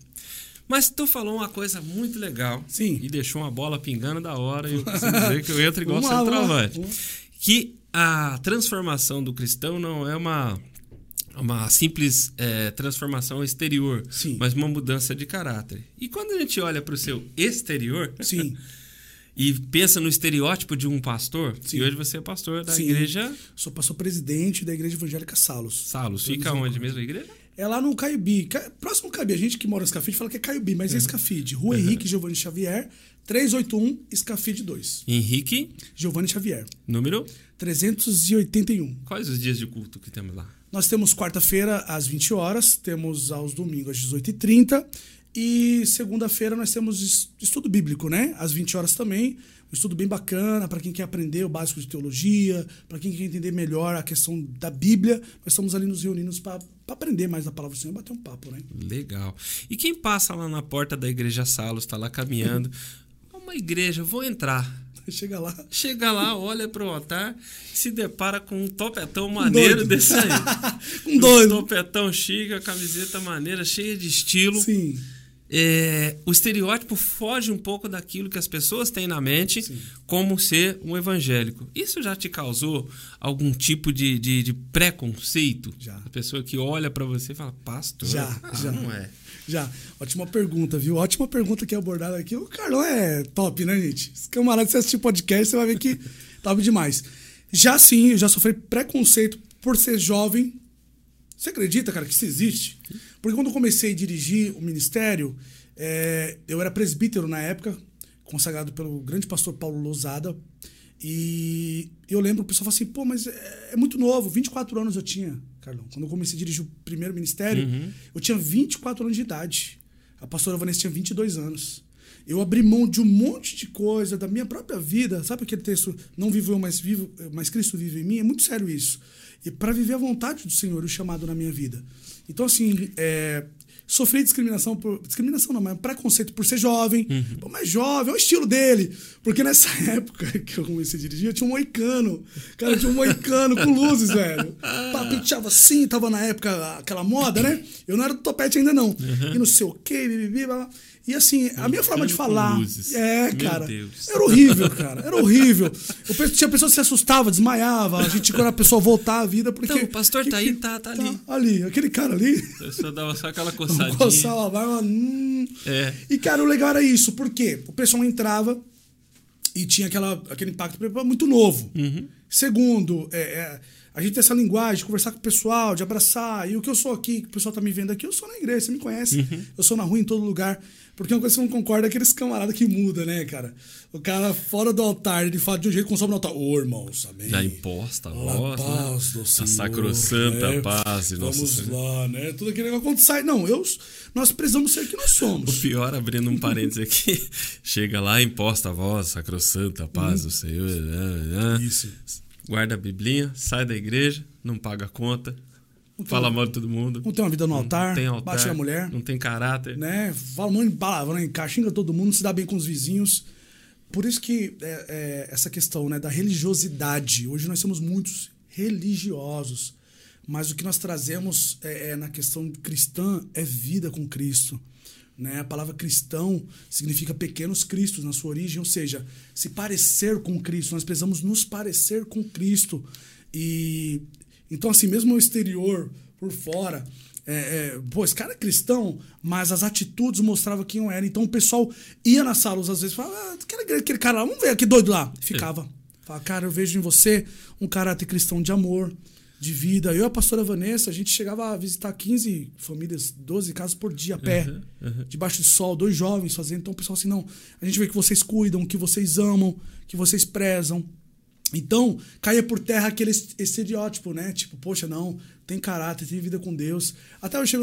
Mas tu falou uma coisa muito legal Sim. e deixou uma bola pingando da hora e eu preciso dizer que eu entro igual centroavante. Que a transformação do cristão não é uma uma simples eh, transformação exterior, Sim. mas uma mudança de caráter. E quando a gente olha para o seu exterior Sim. e pensa no estereótipo de um pastor, Sim. e hoje você é pastor da Sim. igreja Sou pastor presidente da Igreja Evangélica Salos. Salos. Fica onde mesmo a igreja? É lá no Caiubi. Ca- Próximo Caiubi. A gente que mora no Escafide fala que é Caiubi, mas é Escafide. Rua Henrique Giovanni Xavier, 381, Escafide 2. Henrique, Giovanni Xavier, número. 381. Quais os dias de culto que temos lá? Nós temos quarta-feira às 20 horas, temos aos domingos às 18h30 e segunda-feira nós temos es- estudo bíblico, né? Às 20 horas também. Um estudo bem bacana para quem quer aprender o básico de teologia, para quem quer entender melhor a questão da Bíblia. Nós estamos ali nos reunindo para aprender mais da palavra do Senhor, bater um papo, né? Legal. E quem passa lá na porta da igreja Salos, está lá caminhando, uma igreja, vou entrar. Chega lá. Chega lá, olha pro altar, se depara com um topetão maneiro doido. desse aí. Um doido. topetão chique, a camiseta maneira, cheia de estilo. Sim. É, o estereótipo foge um pouco daquilo que as pessoas têm na mente como ser um evangélico. Isso já te causou algum tipo de, de, de preconceito? Já. A pessoa que olha pra você e fala, pastor, Já, ah, já. não é. Já. Ótima pergunta, viu? Ótima pergunta que é abordada aqui. O Carlão é top, né, gente? Esse camarada, se assistir podcast, você vai ver que top demais. Já sim, eu já sofri preconceito por ser jovem. Você acredita, cara, que isso existe? Porque quando eu comecei a dirigir o ministério, é, eu era presbítero na época, consagrado pelo grande pastor Paulo Lousada. E eu lembro o pessoal falou assim: pô, mas é, é muito novo, 24 anos eu tinha, Carlão. Quando eu comecei a dirigir o primeiro ministério, eu tinha 24 anos de idade. A pastora Vanessa tinha 22 anos. Eu abri mão de um monte de coisa da minha própria vida. Sabe aquele texto, não vivo eu, mas, vivo, mas Cristo vive em mim? É muito sério isso. E para viver a vontade do Senhor, o chamado na minha vida. Então, assim, é, sofri discriminação por. Discriminação não, mas preconceito por ser jovem. Pô, mas jovem, é o estilo dele. Porque nessa época que eu comecei a dirigir, eu tinha um moicano. Cara, eu tinha um moicano com luzes, velho. Papenteava assim, tava na época aquela moda, né? Eu não era do topete ainda, não. E não sei o quê, bibibi, blá, blá. E assim, a minha forma de falar. É, Meu cara. Deus. Era horrível, cara. Era horrível. Eu tinha pessoas que se assustavam, desmaiava. A gente, quando a pessoa voltar à vida, porque. Então, o pastor tá aí, tá- tá ali. Ali, aquele cara ali. A pessoa dava só aquela coçadinha. Coçava a barba. Hum. É. E, cara, o legal era isso. Por quê? O pessoal entrava e tinha aquela, aquele impacto muito novo. Uhum. Segundo, é, é, a gente tem essa linguagem de conversar com o pessoal, de abraçar. E o que eu sou aqui, que o pessoal tá me vendo aqui, eu sou na igreja, você me conhece. Uhum. Eu sou na rua em todo lugar. Porque uma coisa que você não concorda é aqueles camaradas que muda, né, cara? O cara fora do altar, ele fala de um jeito que consome no altar. Ô, irmãos, amém. Da imposta, A voz, paz né? do Senhor. A sacrossanta né? paz Nossa Vamos Senhora. lá, né? Tudo aquele negócio quando sai. Não, eu, nós precisamos ser o que nós O somos. pior, abrindo um parênteses aqui, chega lá, imposta a voz, sacrossanta, paz do Senhor. né, né. Isso. Guarda a biblinha, sai da igreja, não paga a conta, fala mal de todo mundo. Não tem uma vida no altar, Não tem altar, bate na mulher, não tem caráter. né? Fala um monte de palavra, né? Xinga todo mundo, se dá bem com os vizinhos. Por isso que é, é, essa questão né, da religiosidade. Hoje nós somos muitos religiosos. Mas o que nós trazemos é, é, na questão cristã é vida com Cristo. Né? A palavra cristão significa pequenos cristos na sua origem, ou seja, se parecer com Cristo. Nós precisamos nos parecer com Cristo. E então, assim, mesmo o exterior por fora. É, é, pô, esse cara é cristão, mas as atitudes mostravam quem era. Então o pessoal ia nas salas às vezes falava, ah, aquele, aquele cara lá, vamos ver que doido lá. Ficava. Falava, cara, eu vejo em você um caráter cristão de amor, de vida. Eu e a pastora Vanessa, a gente chegava a visitar 15 famílias, 12 casas por dia a pé, Uhum, uhum. debaixo do sol, dois jovens fazendo. Então o pessoal assim, não, a gente vê que vocês cuidam, que vocês amam, que vocês prezam. Então, caía por terra aquele es- estereótipo, né? Tipo, poxa, não, tem caráter, tem vida com Deus. Até eu chego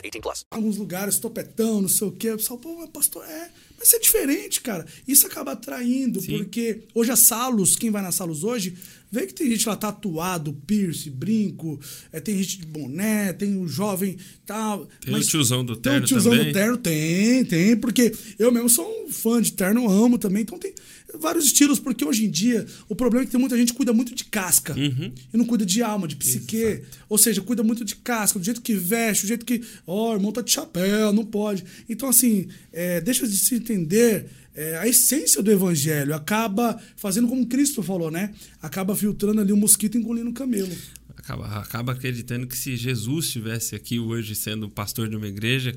18 plus. alguns lugares, topetão, não sei o quê. O pessoal, pô, mas pastor, é. Mas isso é diferente, cara. Isso acaba atraindo, porque hoje a Salos, quem vai na Salos hoje, vê que tem gente lá tatuado, piercing, brinco, é, tem gente de boné, tem o jovem tal. Tem o tiozão do Tem terno o tiozão também. do terno, tem, tem, porque eu mesmo sou um fã de terno, amo também, então tem vários estilos, porque hoje em dia o problema é que tem muita gente que cuida muito de casca Uhum. e não cuida de alma, de psique, ou seja, cuida muito de casca, do jeito que veste, do jeito que, ó, irmão tá de chapéu, não pode. Então, assim, é, deixa de se entender é, a essência do evangelho, acaba fazendo como Cristo falou, né? Acaba filtrando ali o mosquito engolindo o camelo. Acaba, acaba acreditando que se Jesus estivesse aqui hoje sendo pastor de uma igreja,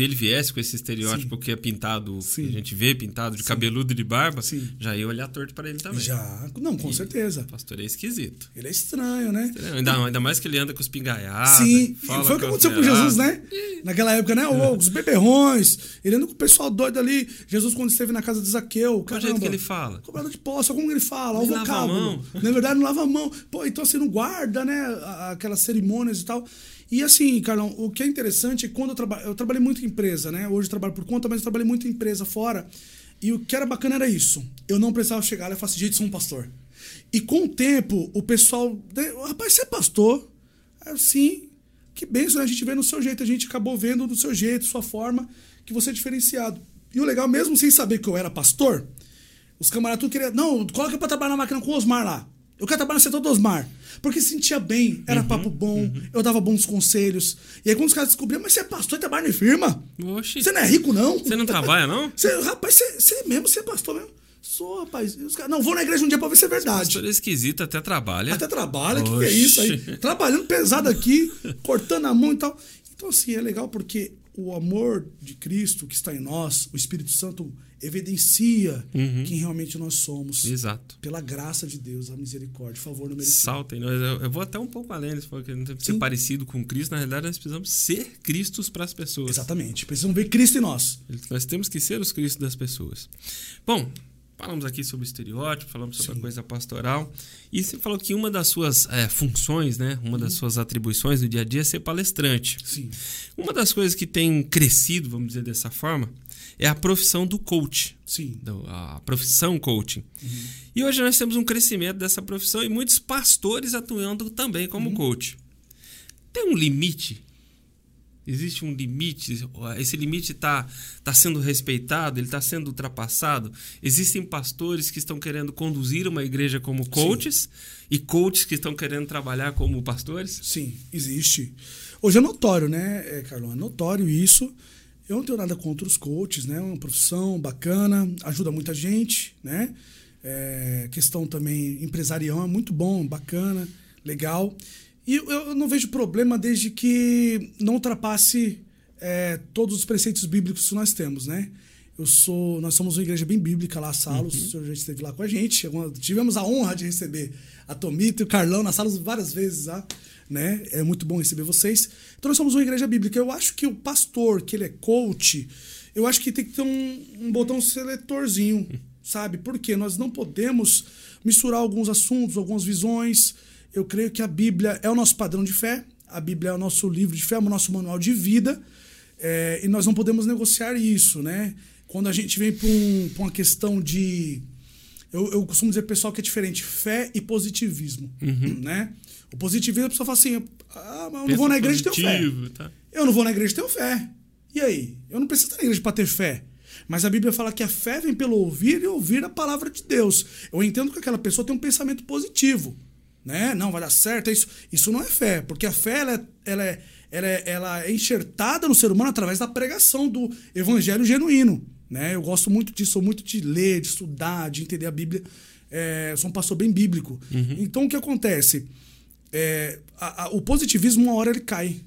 se ele viesse com esse estereótipo que é pintado, Sim. que a gente vê pintado de cabeludo e de barba, Sim. já ia olhar torto para ele também. Já, não, com certeza. O pastor é esquisito. Ele é estranho, né? Entendeu? Ainda, ainda mais que ele anda com os pingaiados. Sim, fala foi o que aconteceu com Jesus, né? Naquela época, né? Os beberrões, ele anda com o pessoal doido ali. Jesus, quando esteve na casa de Zaqueu, Qual o jeito que ele fala? Cobrado de poça, como ele fala? O lava a vocábulo. mão. Na verdade, não lava a mão. Pô, então você não guarda, né? Aquelas cerimônias e tal. E assim, Carlão, o que é interessante é quando eu trabalho. Eu trabalhei muito em empresa, né? Hoje eu trabalho por conta, mas eu trabalhei muito em empresa fora. E o que era bacana era isso. Eu não precisava chegar lá e falar assim, gente, sou um pastor. E com o tempo, o pessoal. né, Rapaz, você é pastor? Eu, sim. Que benção, né? A gente vê no seu jeito, a gente acabou vendo do seu jeito, sua forma, que você é diferenciado. E o legal, mesmo sem saber que eu era pastor, os camaradas tudo queriam. Não, coloca pra trabalhar na máquina com o Osmar lá. Eu quero trabalhar no setor do Osmar. Porque se sentia bem, era papo bom, eu dava bons conselhos. E aí quando os caras descobriam, mas você é pastor e trabalha em firma? Oxi. Você não é rico, não? Você não trabalha, não? Você, rapaz, você, você mesmo, você é pastor mesmo? Sou, rapaz. Os caras, não, vou na igreja um dia pra ver se é verdade. Pastor é esquisito, até trabalha. Até trabalha, o que, que é isso aí? Trabalhando pesado aqui, cortando a mão e tal. Então, assim, é legal porque o amor de Cristo que está em nós, o Espírito Santo, evidencia quem realmente nós somos. Uhum. Exato. Pela graça de Deus, a misericórdia, o favor no merecido. Saltem. Eu, eu vou até um pouco além. Eles falam que não tem que ser parecido com Cristo. Na realidade, nós precisamos ser Cristos para as pessoas. Exatamente. Precisam ver Cristo em nós. Nós temos que ser os Cristos das pessoas. Bom, falamos aqui sobre estereótipo, falamos sobre a coisa pastoral. E você falou que uma das suas eh, funções, né? Uma das suas atribuições no dia a dia é ser palestrante. Sim. Uma das coisas que tem crescido, vamos dizer dessa forma, é a profissão do coach. Sim. do- a profissão coaching. E hoje nós temos um crescimento dessa profissão e muitos pastores atuando também como coach. Tem um limite Existe um limite? Esse limite está tá sendo respeitado? Ele está sendo ultrapassado? Existem pastores que estão querendo conduzir uma igreja como coaches e coaches que estão querendo trabalhar como pastores? Sim, existe. Hoje é notório, né, é, Carlão? É notório isso. Eu não tenho nada contra os coaches, né? É uma profissão bacana, ajuda muita gente, né? É, questão também empresarial é muito bom, bacana, legal. E eu, não vejo problema desde que não ultrapasse é, todos os preceitos bíblicos que nós temos, né? Eu sou, nós somos uma igreja bem bíblica lá, Salos, uhum. o senhor já esteve lá com a gente. Tivemos a honra de receber a Tomita e o Carlão na Salos várias vezes lá, né? É muito bom receber vocês. Então nós somos uma igreja bíblica. Eu acho que o pastor, que ele é coach, eu acho que tem que ter um, um botão seletorzinho, sabe? Porque nós não podemos misturar alguns assuntos, algumas visões. Eu creio que a Bíblia é o nosso padrão de fé, a Bíblia é o nosso livro de fé, é o nosso manual de vida, é, e nós não podemos negociar isso, né? Quando a gente vem para um, uma questão de. Eu, eu costumo dizer pessoal que é diferente, fé e positivismo, uhum. né? O positivismo, a pessoa fala assim: ah, mas eu não vou na igreja positivo, tenho fé. Tá. Eu não vou na igreja tenho fé. E aí? Eu não preciso estar na igreja para ter fé. Mas a Bíblia fala que a fé vem pelo ouvir e ouvir a palavra de Deus. Eu entendo que aquela pessoa tem um pensamento positivo né? Não, vai dar certo, é isso. Isso não é fé, porque a fé ela é, ela é, ela é, ela é enxertada no ser humano através da pregação do evangelho genuíno. Né? Eu gosto muito disso, sou muito de ler, de estudar, de entender a Bíblia. É, sou um pastor bem bíblico. Uhum. Então o que acontece? É, a, a, o positivismo, uma hora ele cai.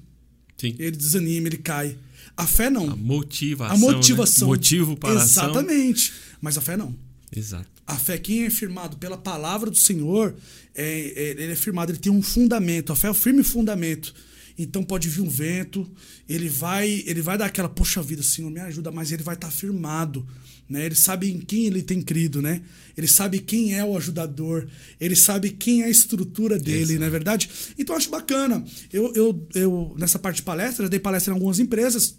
Sim. Ele desanima, ele cai. A fé não. A motivação. A motivação. Né? Motivo para Exatamente. Mas a fé não. Exato. A fé, quem é firmado pela palavra do Senhor, é, é, ele é firmado, ele tem um fundamento. A fé é um firme fundamento. Então pode vir um vento, ele vai, ele vai dar aquela, poxa vida, Senhor, me ajuda, mas ele vai estar firmado. Né? Ele sabe em quem ele tem crido, né? Ele sabe quem é o ajudador, ele sabe quem é a estrutura dele, não é verdade? Então eu acho bacana. Eu, eu, eu, nessa parte de palestra, eu dei palestra em algumas empresas.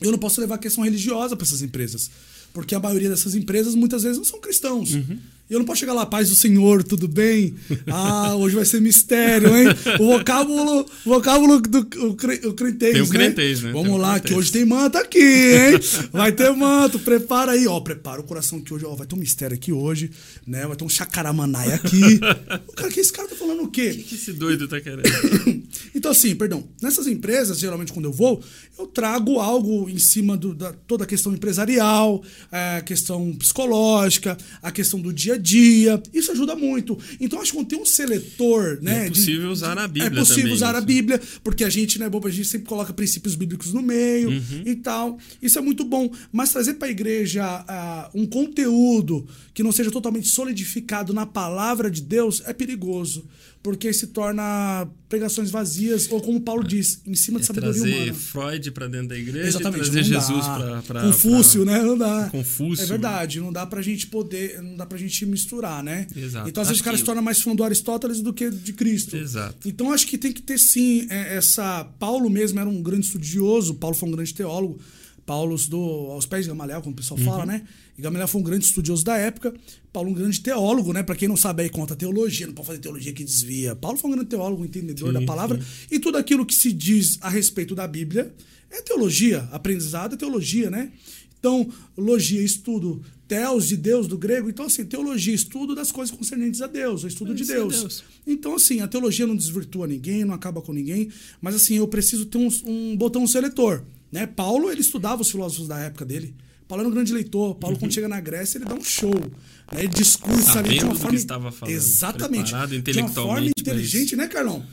Eu não posso levar a questão religiosa para essas empresas. Porque a maioria dessas empresas muitas vezes não são cristãos. Uhum. E eu não posso chegar lá, paz do Senhor, tudo bem? Ah, hoje vai ser mistério, hein? O vocábulo, o vocábulo do o, o crentez, tem o né? crentez, né? Vamos tem lá, que hoje tem manto aqui, hein? Vai ter manto, prepara aí. Ó, prepara o coração que hoje, ó, vai ter um mistério aqui hoje, né? Vai ter um chacaramanai aqui. o cara, que esse cara tá falando o quê? O que, que esse doido tá querendo? então, assim, perdão, nessas empresas, geralmente quando eu vou, eu trago algo em cima do, da toda a questão empresarial, a questão psicológica, a questão do dia dia. Isso ajuda muito. Então, acho que quando tem um seletor, né? É possível de, usar a Bíblia. É possível também, usar isso. a Bíblia, porque a gente, né, boba, a gente sempre coloca princípios bíblicos no meio uhum. e tal. Isso é muito bom. Mas trazer para a igreja uh, um conteúdo que não seja totalmente solidificado na palavra de Deus é perigoso porque se torna pregações vazias, ou como Paulo diz, em cima de é sabedoria trazer humana. Freud para dentro da igreja Exatamente, trazer Jesus para Confúcio, pra... né? Não dá. Confúcio. É verdade, não dá pra gente poder, não dá pra gente misturar, né? Exato. Então às vezes o cara se torna mais fã do Aristóteles do que de Cristo. Exato. Então acho que tem que ter sim é, essa Paulo mesmo era um grande estudioso, Paulo foi um grande teólogo, Paulo do aos pés de Gamaliel, como o pessoal uhum. fala, né? E Gamaliel foi um grande estudioso da época. Paulo um grande teólogo, né? Para quem não sabe aí conta teologia, não pode fazer teologia que desvia. Paulo foi um grande teólogo, entendedor sim, da palavra. Sim. E tudo aquilo que se diz a respeito da Bíblia é teologia. Aprendizado é teologia, né? Então, logia, estudo, teos de Deus, do grego. Então, assim, teologia, estudo das coisas concernentes a Deus, o estudo de Deus. Deus. Então, assim, a teologia não desvirtua ninguém, não acaba com ninguém, mas, assim, eu preciso ter um, um botão seletor. Né? Paulo, ele estudava os filósofos da época dele. Paulo era um grande leitor. Paulo, uhum. quando chega na Grécia, ele dá um show. Né? Ele discursa ali de uma forma. Que estava falando, Exatamente. De uma forma inteligente, né, Carlão?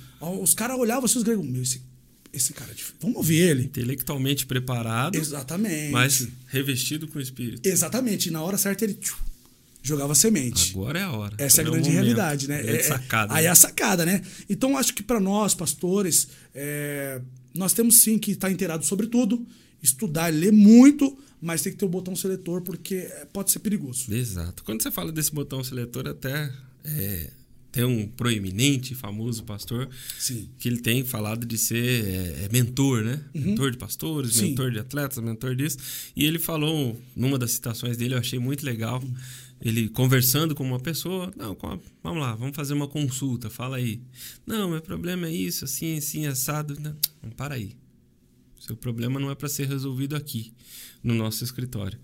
Os caras olhavam assim, os gregos. Meu, esse, esse cara, é vamos ouvir ele. Intelectualmente preparado. Exatamente. Mas revestido com o espírito. Exatamente. E na hora certa ele tchum, jogava semente. Agora é a hora. Essa é a grande é realidade, né? É, é sacada. Aí né? é a sacada, né? Então acho que para nós, pastores, é, nós temos sim que estar inteirado sobre tudo estudar, ler muito, mas tem que ter o botão seletor porque pode ser perigoso. Exato. Quando você fala desse botão seletor, até é, tem um proeminente, famoso pastor, Sim. que ele tem falado de ser é, é mentor, né? Uhum. Mentor de pastores, Sim. mentor de atletas, mentor disso. E ele falou, numa das citações dele, eu achei muito legal. Uhum. Ele conversando com uma pessoa, não, vamos lá, vamos fazer uma consulta, fala aí. Não, meu problema é isso, assim, assim, assado. Não, para aí Seu problema não é para ser resolvido aqui, no nosso escritório.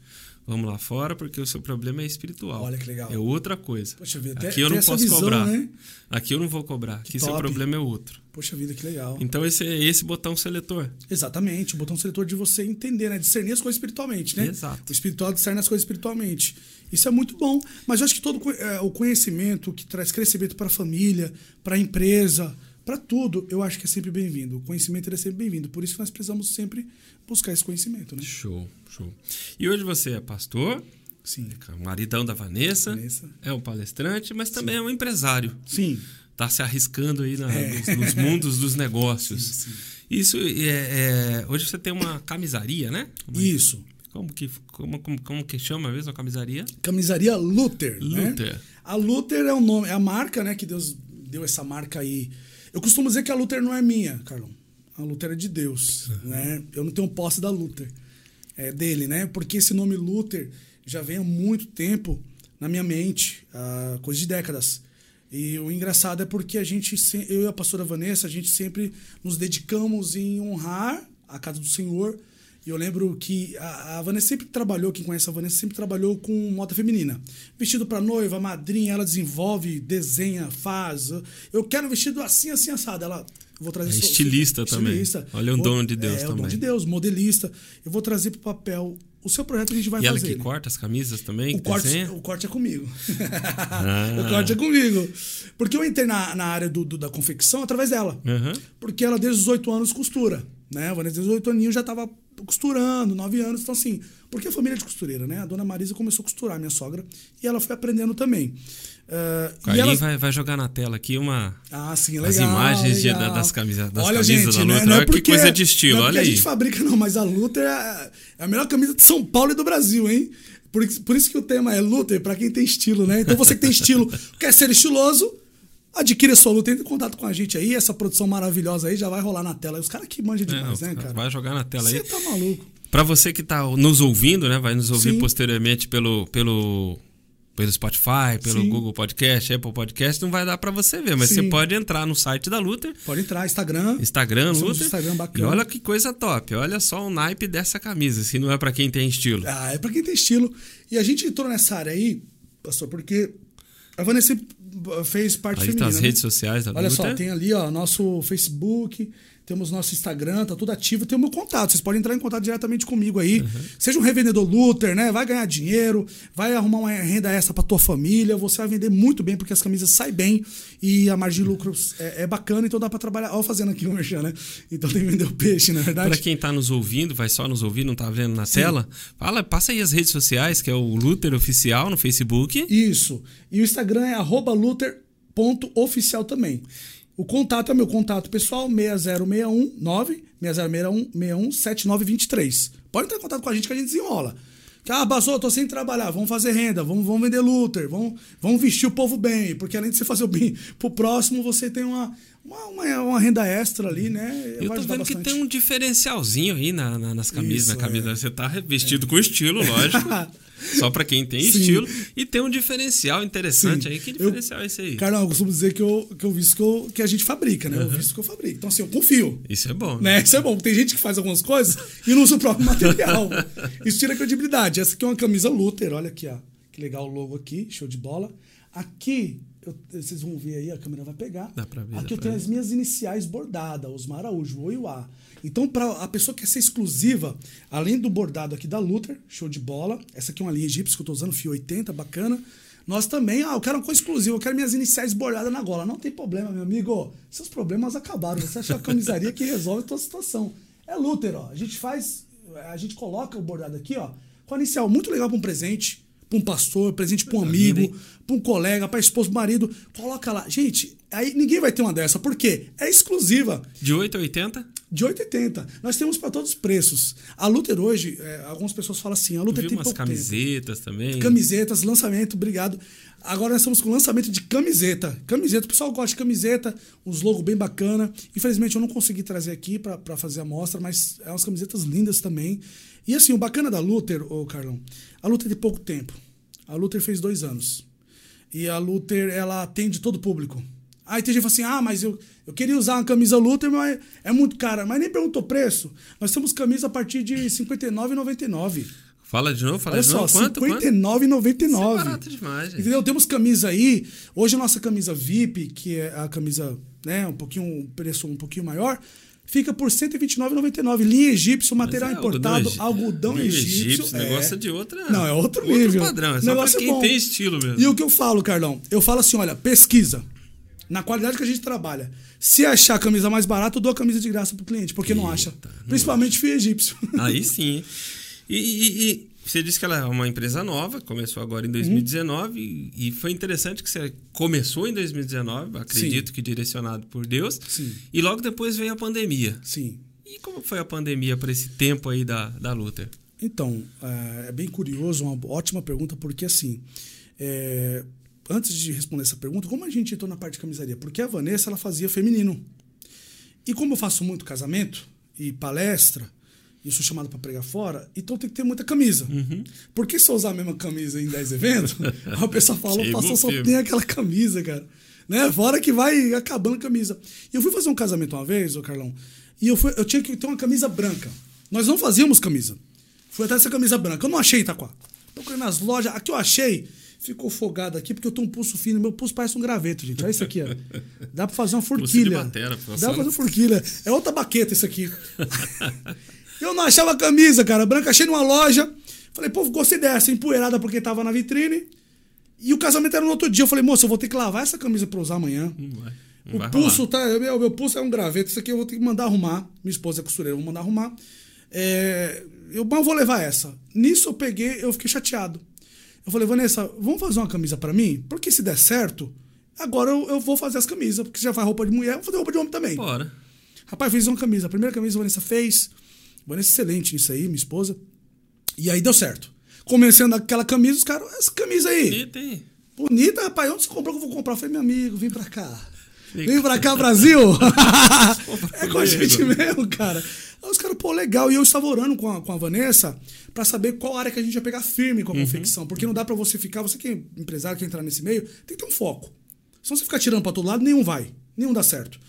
Vamos lá fora, porque o seu problema é espiritual. Olha que legal. É outra coisa. Poxa vida, tem- aqui eu não posso visão, cobrar. né? Aqui eu não vou cobrar. Aqui seu top. problema é outro. Poxa vida, que legal. Então esse é esse botão seletor. Exatamente, o botão seletor de você entender, né? Discernir as coisas espiritualmente, né? Exato. O espiritual discerne as coisas espiritualmente. Isso é muito bom. Mas eu acho que todo eh, o conhecimento que traz crescimento para a família, para a empresa, para tudo, eu acho que é sempre bem-vindo. O conhecimento é sempre bem-vindo. Por isso que nós precisamos sempre buscar esse conhecimento, né? Show, show. E hoje você é pastor, Sim. o maridão da Vanessa, Vanessa. é um palestrante, mas também é um empresário. Sim. Tá se arriscando aí na- nos, nos mundos dos negócios. É. Sim, sim. Isso é, é- Hoje você tem uma camisaria, né? Como é- Isso. Como que, como, como, como que chama mesmo a camisaria? Camisaria Luther. né? Luther. A Luther é o nome, é a marca, né? Que Deus deu essa marca aí. Eu costumo dizer que a Luther não é minha, Carlão. A Luther é de Deus, né? Eu não tenho posse da Luther. É dele, né? Porque esse nome Luther já vem há muito tempo na minha mente, há coisa de décadas. E o engraçado é porque a gente, eu e a pastora Vanessa, a gente sempre nos dedicamos em honrar a casa do Senhor. E eu lembro que a, a Vanessa sempre trabalhou, quem conhece a Vanessa, sempre trabalhou com moda feminina. Vestido para noiva, madrinha, ela desenvolve, desenha, faz. Eu quero um vestido assim, assim, assado. Ela. Vou trazer É só- estilista também. Olha, é um Vou- dom de Deus é, É o dom também. de Deus, modelista. Eu vou trazer para o papel o seu projeto que a gente vai e ela fazer. que né? corta as camisas também? O que corte, desenha? o corte é comigo. Ah. o corte é comigo. Porque eu entrei na, na área do, do- da confecção através dela. Aham. Porque ela, desde os 18 anos, costura. Né? A Vanessa, desde os 8 aninhos, já estava costurando, 9 anos. Então, assim, porque a família é de costureira, né? A dona Marisa começou a costurar, minha sogra, e ela foi aprendendo também. Carlinhos ela- vai, vai jogar na tela aqui uma. ah, sim, As legal. imagens de- legal. da- das camisas- das olha, camisas gente, da né, Luther, não é que porque- coisa de estilo, não é olha a aí. gente fabrica, não, mas a Luther é é a melhor camisa de São Paulo e do Brasil, hein? Por, isso- por isso que o tema é Luther, pra quem tem estilo, né? Então você que tem estilo, quer ser estiloso, adquira sua Luther, entre em contato com a gente aí, essa produção maravilhosa aí já vai rolar na tela. Os caras que manjam É, demais, não, né, cara? Vai jogar na tela Você aí. tá maluco. Pra você que tá nos ouvindo, né? Vai nos ouvir Sim. posteriormente pelo, pelo, pelo Spotify, pelo Sim. Google Podcast, Apple Podcast, não vai dar pra você ver, mas Sim. você pode entrar no site da Luther, Pode entrar, Instagram. Instagram, Nós Luther. Instagram e bacana. olha que coisa top. Olha só o naipe dessa camisa, se não é pra quem tem estilo. Ah, é pra quem tem estilo. E a gente entrou nessa área aí, pastor, porque a Vanessa fez parte Aí feminina. tá as né? redes sociais da Olha só, Luther. tem ali, ó, nosso Facebook, temos nosso Instagram, tá tudo ativo, tem o meu contato. Vocês podem entrar em contato diretamente comigo aí. Uhum. Seja um revendedor Luther, né? Vai ganhar dinheiro, vai arrumar uma renda extra pra tua família, você vai vender muito bem, porque as camisas saem bem e a margem de lucro é, é bacana, então dá pra trabalhar. Ó, fazendo aqui o merchan, né? Então tem que vender o peixe, na verdade. Pra quem tá nos ouvindo, vai só nos ouvir, não tá vendo na tela, fala, passa aí as redes sociais, que é o Luther Oficial no Facebook. Isso. E o Instagram é arroba também. O contato é meu contato pessoal, 6061 9 6061 7923. Pode entrar em contato com a gente que a gente desenrola. Que, ah, passou, eu tô sem trabalhar, vamos fazer renda, vamos, vamos vender Luther, vamos, vamos vestir o povo bem, porque além de você fazer o bem pro próximo, você tem uma, uma, uma, uma renda extra ali, né? Eu tô vendo que bastante. tem um diferencialzinho aí na, na- nas camisas. Isso, na camisa. é. Você tá vestido com estilo, lógico. Só pra quem tem Sim. estilo. E tem um diferencial interessante Sim. aí. Que Eu- diferencial é esse aí? Carnal, eu costumo dizer que eu, que eu visto que, eu, que a gente fabrica, né? Eu visto que eu fabrico. Então, assim, eu confio. Isso é bom. Né? Isso é bom. Tem gente que faz algumas coisas e não usa o próprio material. Isso tira credibilidade. Essa aqui é uma camisa Luther. Olha aqui, ó. Que legal o logo aqui. Show de bola. Aqui, eu- vocês vão ver aí, a câmera vai pegar. Dá pra ver, Aqui eu tenho ver. as minhas iniciais bordadas, Osmar Araújo, o o A. Então, para a pessoa que quer ser exclusiva, além do bordado aqui da Luther, show de bola. Essa aqui é uma linha egípcia que eu tô usando, fio 80, bacana. Nós também, ah, eu quero uma coisa exclusiva, eu quero minhas iniciais bordadas na gola. Não tem problema, meu amigo. Seus problemas acabaram. Você achou a camisaria que resolve a tua situação. É Luther, ó. A gente faz, a gente coloca o bordado aqui, ó, com a inicial. Muito legal para um presente, para um pastor, presente para um amigo, para um colega, para esposo, marido. Coloca lá. Gente, aí ninguém vai ter uma dessa. Por quê? É exclusiva. De 8 a 80? De 8,80. Nós temos para todos os preços. A Luther hoje, é, algumas pessoas falam assim, a Luther tem umas pouco tempo. camisetas também. Camisetas, lançamento, obrigado. Agora nós estamos com lançamento de camiseta. Camiseta, o pessoal gosta de camiseta, uns logos bem bacana. Infelizmente eu não consegui trazer aqui para fazer a mostra, mas é umas camisetas lindas também. E assim, o bacana da Luther, ô Carlão, a Luther tem pouco tempo. A Luther fez dois anos. E a Luther, ela atende todo o público. Aí tem gente que fala assim: ah, mas eu, eu queria usar uma camisa Luther, mas é muito cara. Mas nem perguntou preço. Nós temos camisa a partir de R$ 59,99. Fala de novo, fala Olha de só, novo. Quanto? R$ quanto? 59,99. Isso é barato demais, gente. Entendeu? Temos camisa aí. Hoje a nossa camisa VIP, que é a camisa, né, um pouquinho, um preço um pouquinho maior, fica por R$ 129,99. Linha egípcio, material é importado, algodão algodão, egí- egípcio. egípcio, negócio é de outra- Não, é outro outro nível. padrão, é só negócio pra quem tem estilo mesmo. E o que eu falo, Carlão? Eu falo assim, olha, pesquisa. Na qualidade que a gente trabalha. Se achar a camisa mais barata, eu dou a camisa de graça pro cliente, porque não acha. Principalmente fio egípcio. Aí sim. E, e- e você disse que ela é uma empresa nova, começou agora em 2019, e, e foi interessante que você começou em 2019, acredito que direcionado por Deus, Sim. e logo depois veio a pandemia. Sim. E como foi a pandemia para esse tempo aí da, da luta? Então, é é bem curioso, uma ótima pergunta, porque assim, é, antes de responder essa pergunta, como a gente entrou na parte de camisaria? Porque a Vanessa, ela fazia feminino. E como eu faço muito casamento e palestra, e sou chamado para pregar fora, então tem que ter muita camisa. Porque se eu usar a mesma camisa em 10 eventos, a pessoa fala, o pastor só tem aquela camisa, cara. Né? Fora que vai acabando a camisa. E eu fui fazer um casamento uma vez, ô Carlão, e eu, fui, eu tinha que ter uma camisa branca. Nós não fazíamos camisa. Fui atrás dessa camisa branca. Eu não achei Itaquá. Procurei nas lojas. Aqui eu achei. Ficou folgado aqui porque eu tenho um pulso fino. Meu pulso parece um graveto, gente. Olha isso aqui, ó. Dá pra fazer uma forquilha. batera, Dá pra fazer uma forquilha. É outra baqueta isso aqui. eu não achava camisa, cara. Branca, achei numa loja. Falei, pô, gostei dessa. Empoeirada porque tava na vitrine. E o casamento era no outro dia. Eu falei, moço, eu vou ter que lavar essa camisa pra usar amanhã. Não vai, não O vai pulso rolar. tá. Meu, meu pulso é um graveto. Isso aqui eu vou ter que mandar arrumar. Minha esposa é costureira, eu vou mandar arrumar. É, eu mas eu vou levar essa. Nisso eu peguei, eu fiquei chateado. Eu falei, Vanessa, vamos fazer uma camisa pra mim? Porque se der certo, agora eu, eu vou fazer as camisas. Porque já faz roupa de mulher, eu vou fazer roupa de homem também. Bora. Rapaz, fiz uma camisa. A primeira camisa a Vanessa fez. É excelente nisso aí, minha esposa. E aí deu certo. Comecei a andar com aquela camisa, os caras, essa camisa aí. E tem. Bonita, rapaz. Onde você comprou que eu vou comprar? Eu falei, meu amigo, vem pra cá. Vem pra cá, Brasil. é com a gente mesmo, cara. Aí os caras, pô, legal. E eu estava orando com a, com a Vanessa pra saber qual área que a gente ia pegar firme com a confecção. Porque não dá pra você ficar, você que é empresário, que entrar nesse meio, tem que ter um foco. Se você ficar tirando pra todo lado, nenhum vai. Nenhum dá certo.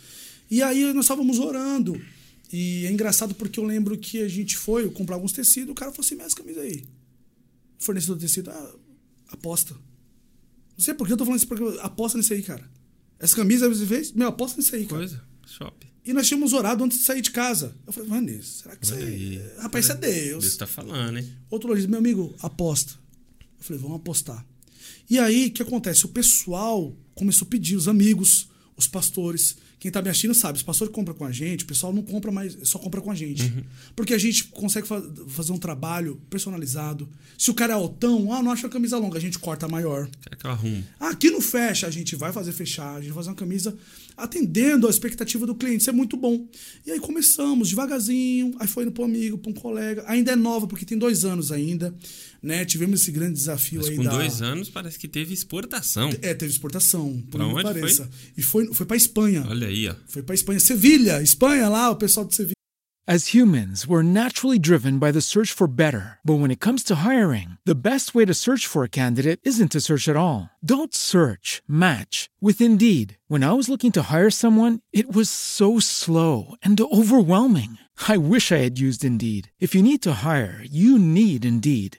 E aí nós estávamos orando. E é engraçado porque eu lembro que a gente foi comprar alguns tecidos, o cara falou assim, mas essa camisa aí. O fornecedor de tecido, ah, aposta. Não sei por que eu tô falando isso, porque aposta nisso aí, cara. Essa camisa você fez? Meu, aposta nisso aí, cara. Coisa. Shopping. E nós tínhamos orado antes de sair de casa. Eu falei, Vanessa, será que isso aí. aí. Rapaz, isso é Deus. Deus tá falando, hein? Outro lojista, meu amigo, aposta. Eu falei, vamos apostar. E aí, o que acontece? O pessoal começou a pedir, os amigos, os pastores. Quem tá me assistindo sabe, os pastores compram com a gente, o pessoal não compra mais, só compra com a gente. Porque a gente consegue fa- fazer um trabalho personalizado. Se o cara é altão, ah, não acha a camisa longa, a gente corta maior. Quer que eu arrumo? Aqui no Fecha, a gente vai fazer fechar, a gente vai fazer uma camisa atendendo a expectativa do cliente. Isso é muito bom. E aí começamos devagarzinho, aí foi indo para um amigo, para um colega. Ainda é nova, porque tem dois anos ainda. Né? Tivemos esse grande desafio Mas aí com da. dois anos parece que teve exportação. É, teve exportação. Por Pra onde pareça. E foi, foi para Espanha. Olha aí, ó. Foi para Espanha. Sevilha, Espanha lá, o pessoal de Sevilha. As humans, we're naturally driven by the search for better. But when it comes to hiring, the best way to search for a candidate isn't to search at all. Don't search, match with Indeed. When I was looking to hire someone, it was so slow and overwhelming. I wish I had used Indeed. If you need to hire, you need Indeed.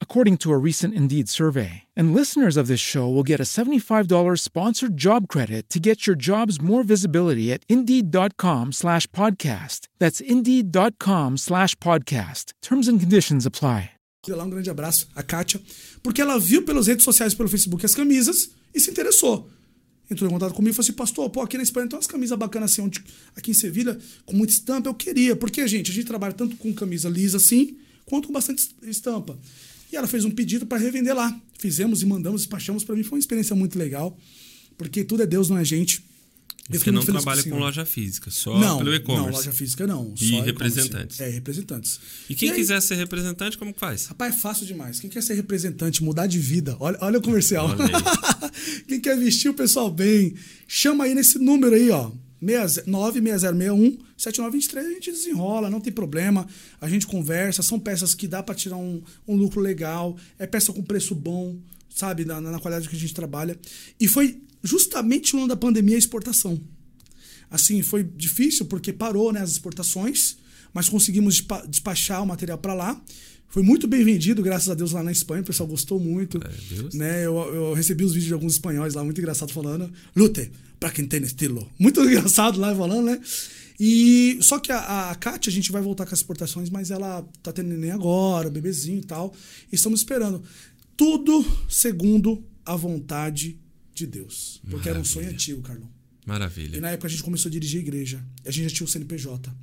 according to a recent Indeed survey. And listeners of this show will get a $75 sponsored job credit to get your jobs more visibility at Indeed.com slash podcast. That's Indeed.com slash podcast. Terms and conditions apply. lá um grande abraço, a Kátia, porque ela viu pelas redes sociais, pelo Facebook, as camisas e se interessou. Entrou em contato comigo e falou assim, pastor, pô, aqui na Espanha tem umas camisas bacanas assim, onde, aqui em Sevilha, com muita estampa, eu queria. Porque, gente, a gente trabalha tanto com camisa lisa assim, quanto com bastante estampa. E ela fez um pedido para revender lá. Fizemos e mandamos, despachamos. Para mim foi uma experiência muito legal, porque tudo é Deus, não é gente. Eu Você não trabalha com senhor. loja física, só não, pelo não, e-commerce. loja física não. E representantes. É, representantes. E quem aí- quiser ser representante, como que faz? Rapaz, é fácil demais. Quem quer ser representante, mudar de vida, olha, olha o comercial. Olha Quem quer vestir o pessoal bem, chama aí nesse número aí, ó. 96061 7923, a gente desenrola, não tem problema. A gente conversa, são peças que dá para tirar um, um lucro legal, é peça com preço bom, sabe, na, na qualidade que a gente trabalha. E foi justamente no ano da pandemia a exportação. Assim, foi difícil porque parou né, as exportações, mas conseguimos despa- despachar o material para lá. Foi muito bem vendido, graças a Deus, lá na Espanha. O pessoal gostou muito. Deus. Né? Eu, eu recebi os vídeos de alguns espanhóis lá, muito engraçado, falando: Lute, pra quem tem estilo. Muito engraçado lá falando, né? E só que a, a Kátia, a gente vai voltar com as exportações, mas ela tá tendo neném agora, bebezinho e tal. E estamos esperando. Tudo segundo a vontade de Deus. Porque era um sonho Maravilha. antigo, Carlão. E Maravilha. na época a gente começou a dirigir a igreja. A gente já tinha o CNPJ.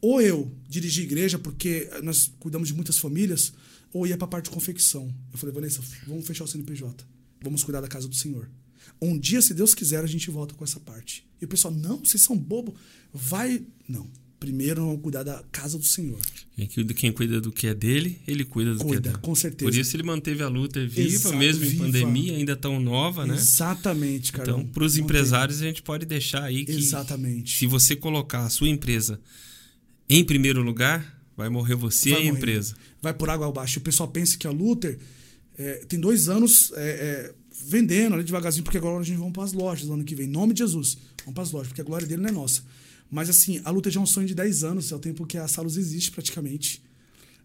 Ou eu dirigi a igreja, porque nós cuidamos de muitas famílias, ou ia pra parte de confecção. Eu falei, Vanessa, vamos fechar o CNPJ. Vamos cuidar da casa do Senhor. Um dia, se Deus quiser, a gente volta com essa parte. E o pessoal, não, vocês são bobo. Vai. Não. Primeiro vamos cuidar da casa do Senhor. Quem cuida, cuida do que é dele, ele cuida do que é Cuida, dele. com certeza. Por isso ele manteve a luta viva, Exato, mesmo em viva. pandemia, ainda tão nova, né? Exatamente, cara. Então, para os empresários, a gente pode deixar aí que Exatamente. se você colocar a sua empresa em primeiro lugar, vai morrer você vai e a morrer. empresa. Vai por água abaixo. O pessoal pensa que a Luther é, tem dois anos é, é, vendendo ali devagarzinho, porque agora a gente vai para as lojas no ano que vem. Em nome de Jesus. Vamos para as lojas, porque a glória dele não é nossa. Mas assim, a Luther já é um sonho de 10 anos, é o tempo que a Salos existe praticamente.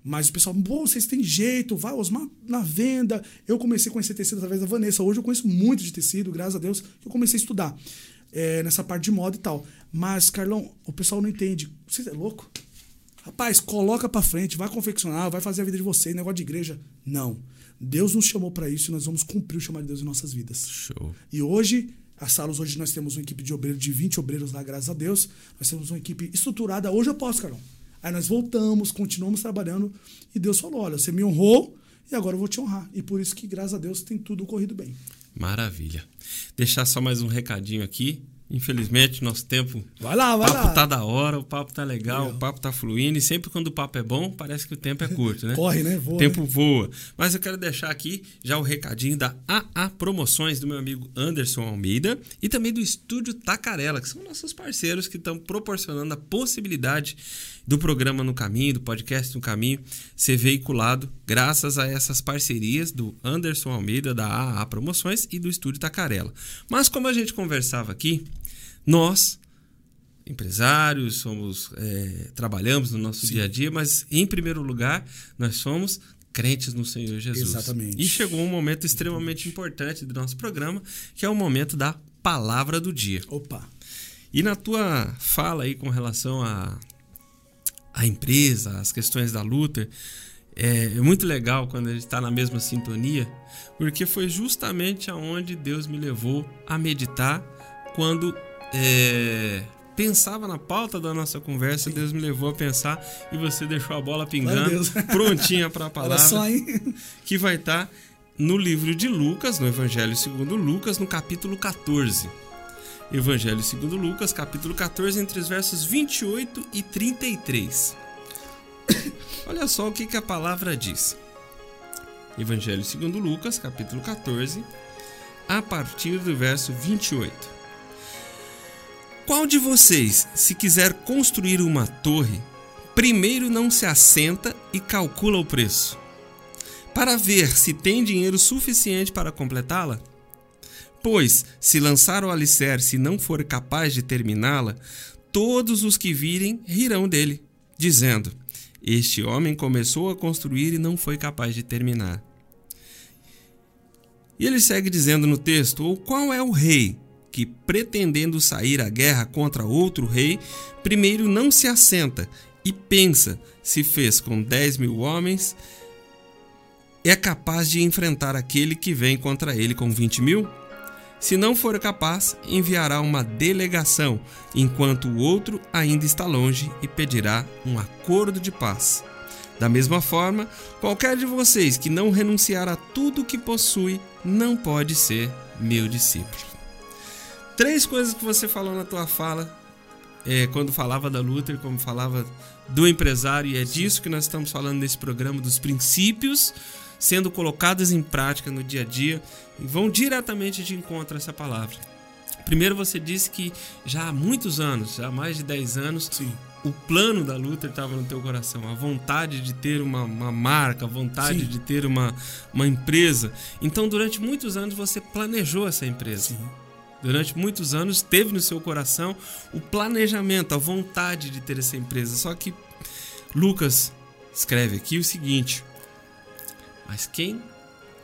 Mas o pessoal, pô, vocês têm jeito, vai, Osmar, na venda. Eu comecei a conhecer tecido através da Vanessa. Hoje eu conheço muito de tecido, graças a Deus, que eu comecei a estudar é, nessa parte de moda e tal. Mas, Carlão, o pessoal não entende. Você é louco? Rapaz, coloca pra frente, vai confeccionar, vai fazer a vida de vocês, negócio de igreja. Não. Deus nos chamou pra isso e nós vamos cumprir o chamado de Deus em nossas vidas. Show. E hoje, a Salos, hoje nós temos uma equipe de obreiros, de 20 obreiros lá, graças a Deus. Nós temos uma equipe estruturada. Hoje eu posso, Carlão. Aí nós voltamos, continuamos trabalhando. E Deus falou: olha, você me honrou e agora eu vou te honrar. E por isso que, graças a Deus, tem tudo corrido bem. Maravilha. Deixar só mais um recadinho aqui. Infelizmente, nosso tempo. Vai lá, O vai papo lá. tá da hora, o papo tá legal, Legal. o papo tá fluindo. E sempre quando o papo é bom, parece que o tempo é curto, né? Corre, né? Voa, O tempo voa. Mas eu quero deixar aqui já o recadinho da AA Promoções do meu amigo Anderson Almeida e também do Estúdio Tacarela, que são nossos parceiros que estão proporcionando a possibilidade do programa No Caminho, do podcast No Caminho, ser veiculado graças a essas parcerias do Anderson Almeida, da AA Promoções e do Estúdio Tacarela. Mas como a gente conversava aqui, nós empresários, somos é, trabalhamos no nosso dia a dia, mas em primeiro lugar nós somos crentes no Senhor Jesus. Exatamente. E chegou um momento extremamente importante do nosso programa, que é o momento da palavra do dia. Opa. E na tua fala aí com relação à a, empresa, as questões da luta, é, é muito legal quando a gente está na mesma sintonia, porque foi justamente aonde Deus me levou a meditar quando é, pensava na pauta da nossa conversa, Deus me levou a pensar e você deixou a bola pingando, prontinha para a palavra só, que vai estar no livro de Lucas, no Evangelho segundo Lucas, no capítulo 14. Evangelho segundo Lucas, capítulo 14, entre os versos 28 e 33. Olha só o que, que a palavra diz. Evangelho segundo Lucas, capítulo 14, a partir do verso 28. Qual de vocês, se quiser construir uma torre, primeiro não se assenta e calcula o preço, para ver se tem dinheiro suficiente para completá-la? Pois, se lançar o alicerce e não for capaz de terminá-la, todos os que virem rirão dele, dizendo: Este homem começou a construir e não foi capaz de terminar. E ele segue dizendo no texto: Ou qual é o rei que, pretendendo sair à guerra contra outro rei, primeiro não se assenta e pensa se fez com dez mil homens, é capaz de enfrentar aquele que vem contra ele com vinte mil? Se não for capaz, enviará uma delegação, enquanto o outro ainda está longe e pedirá um acordo de paz. Da mesma forma, qualquer de vocês que não renunciar a tudo que possui não pode ser meu discípulo. Três coisas que você falou na tua fala, é, quando falava da Luther, como falava do empresário, e é disso que nós estamos falando nesse programa, dos princípios sendo colocados em prática no dia a dia e vão diretamente de encontro a essa palavra. Primeiro você disse que já há muitos anos, já há mais de 10 anos, Sim. o plano da Luther estava no teu coração, a vontade de ter uma, uma marca, a vontade Sim. de ter uma, uma empresa. Então, durante muitos anos, você planejou essa empresa. Sim. Durante muitos anos, teve no seu coração o planejamento, a vontade de ter essa empresa. Só que Lucas escreve aqui o seguinte: Mas quem,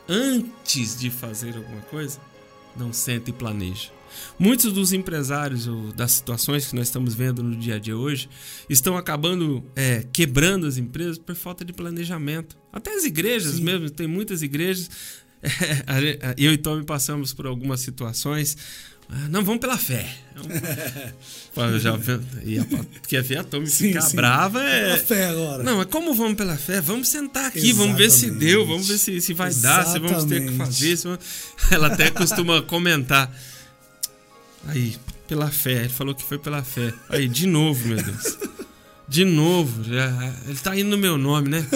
antes de fazer alguma coisa, não senta e planeja. Muitos dos empresários ou das situações que nós estamos vendo no dia a dia hoje estão acabando é, quebrando as empresas por falta de planejamento. Até as igrejas mesmo, tem muitas igrejas. é, eu e Tommy passamos por algumas situações. Ah, Não, vamos pela fé. Eu já, e a, porque a fé, a Tommy Sim, ficar sim. brava é. A fé agora. Não, mas como vamos pela fé? Vamos sentar aqui, vamos ver se Exatamente. deu, vamos ver se, se vai dar, se vamos ter que Exatamente. fazer. se Ela até costuma comentar. Aí, pela fé, ele falou que foi pela fé. Aí, de novo, meu Deus. De novo, já, ele tá indo no meu nome, né?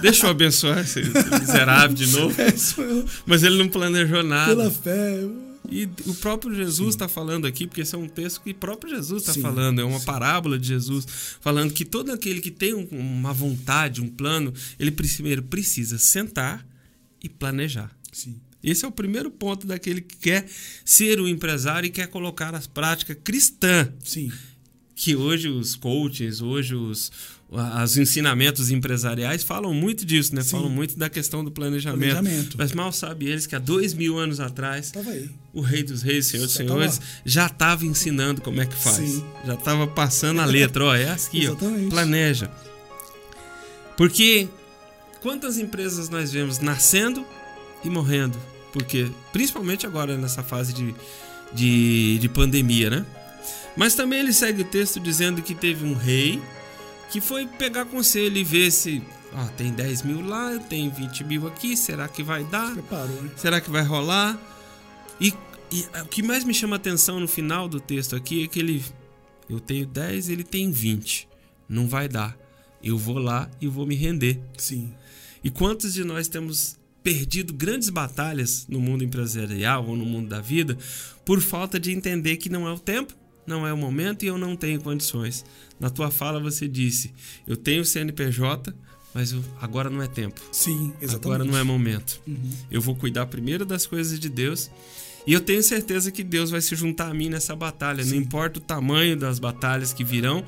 Deixa eu abençoar esse miserável de novo. É. Mas ele não planejou nada. Pela fé. E o próprio Jesus está falando aqui, porque esse é um texto que o próprio Jesus está falando, é uma sim. parábola de Jesus, falando que todo aquele que tem um- uma vontade, um plano, ele primeiro precisa sentar e planejar. Sim. Esse é o primeiro ponto daquele que quer ser um empresário e quer colocar as práticas cristã Sim. Que hoje os coaches, hoje os, os ensinamentos empresariais falam muito disso, né? Sim. Falam muito da questão do planejamento. Planejamento. Mas mal sabe eles que há dois mil anos atrás o Rei dos Reis, Senhor dos Senhores, já estava ensinando como é que faz. Sim. Já estava passando a letra. Ó, é aqui, ó. Exatamente. Planeja. Porque quantas empresas nós vemos nascendo e morrendo? Porque, principalmente agora nessa fase de, de, de pandemia, né? Mas também ele segue o texto dizendo que teve um rei que foi pegar conselho e ver se. Ó, tem 10 mil lá, tem 20 mil aqui, será que vai dar? Preparou, né? Será que vai rolar? E, e o que mais me chama atenção no final do texto aqui é que ele. Eu tenho 10, ele tem 20. Não vai dar. Eu vou lá e vou me render. Sim. E quantos de nós temos perdido grandes batalhas no mundo empresarial ou no mundo da vida por falta de entender que não é o tempo, não é o momento e eu não tenho condições. Na tua fala você disse: Eu tenho CNPJ, mas eu- agora não é tempo. Sim, exatamente. Uhum. Agora não é momento. Eu vou cuidar primeiro das coisas de Deus. E eu tenho certeza que Deus vai se juntar a mim nessa batalha. Não importa o tamanho das batalhas que virão.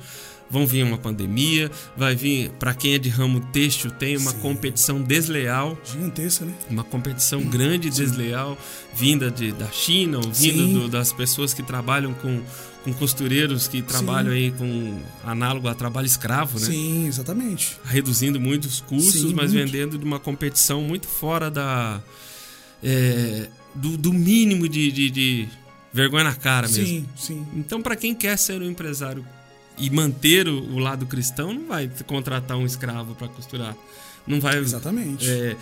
Vão vir uma pandemia, vai vir, para quem é de ramo têxtil, tem uma Sim. competição desleal, Gigantesca, né? uma competição grande e desleal, vinda de, da China, ou vinda Sim. do- das pessoas que trabalham com, com costureiros que trabalham aí com análogo a trabalho escravo, né? Sim, exatamente. reduzindo muito os custos, Sim, mas muito. vendendo de uma competição muito fora da é, do, do mínimo de, de- de vergonha na cara mesmo. Sim, sim. Então, para quem quer ser um empresário e manter o, o lado cristão, não vai contratar um escravo para costurar. Não vai Exatamente. é,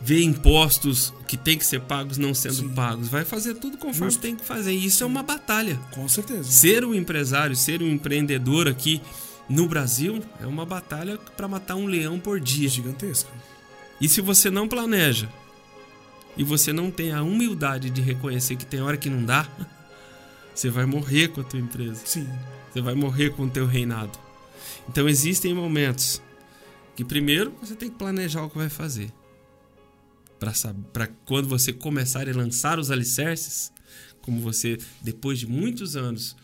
ver impostos que tem que ser pagos não sendo Sim. pagos. Vai fazer tudo conforme Justo. tem que fazer. E isso é uma batalha. Com certeza. Ser um empresário, ser um empreendedor aqui no Brasil é uma batalha para matar um leão por dia. Gigantesca. E se você não planeja e você não tem a humildade de reconhecer que tem hora que não dá, você vai morrer com a tua empresa. Sim. Você vai morrer com o teu reinado. Então existem momentos que primeiro você tem que planejar o que vai fazer. Para quando você começar a lançar os alicerces, como você, depois de muitos anos,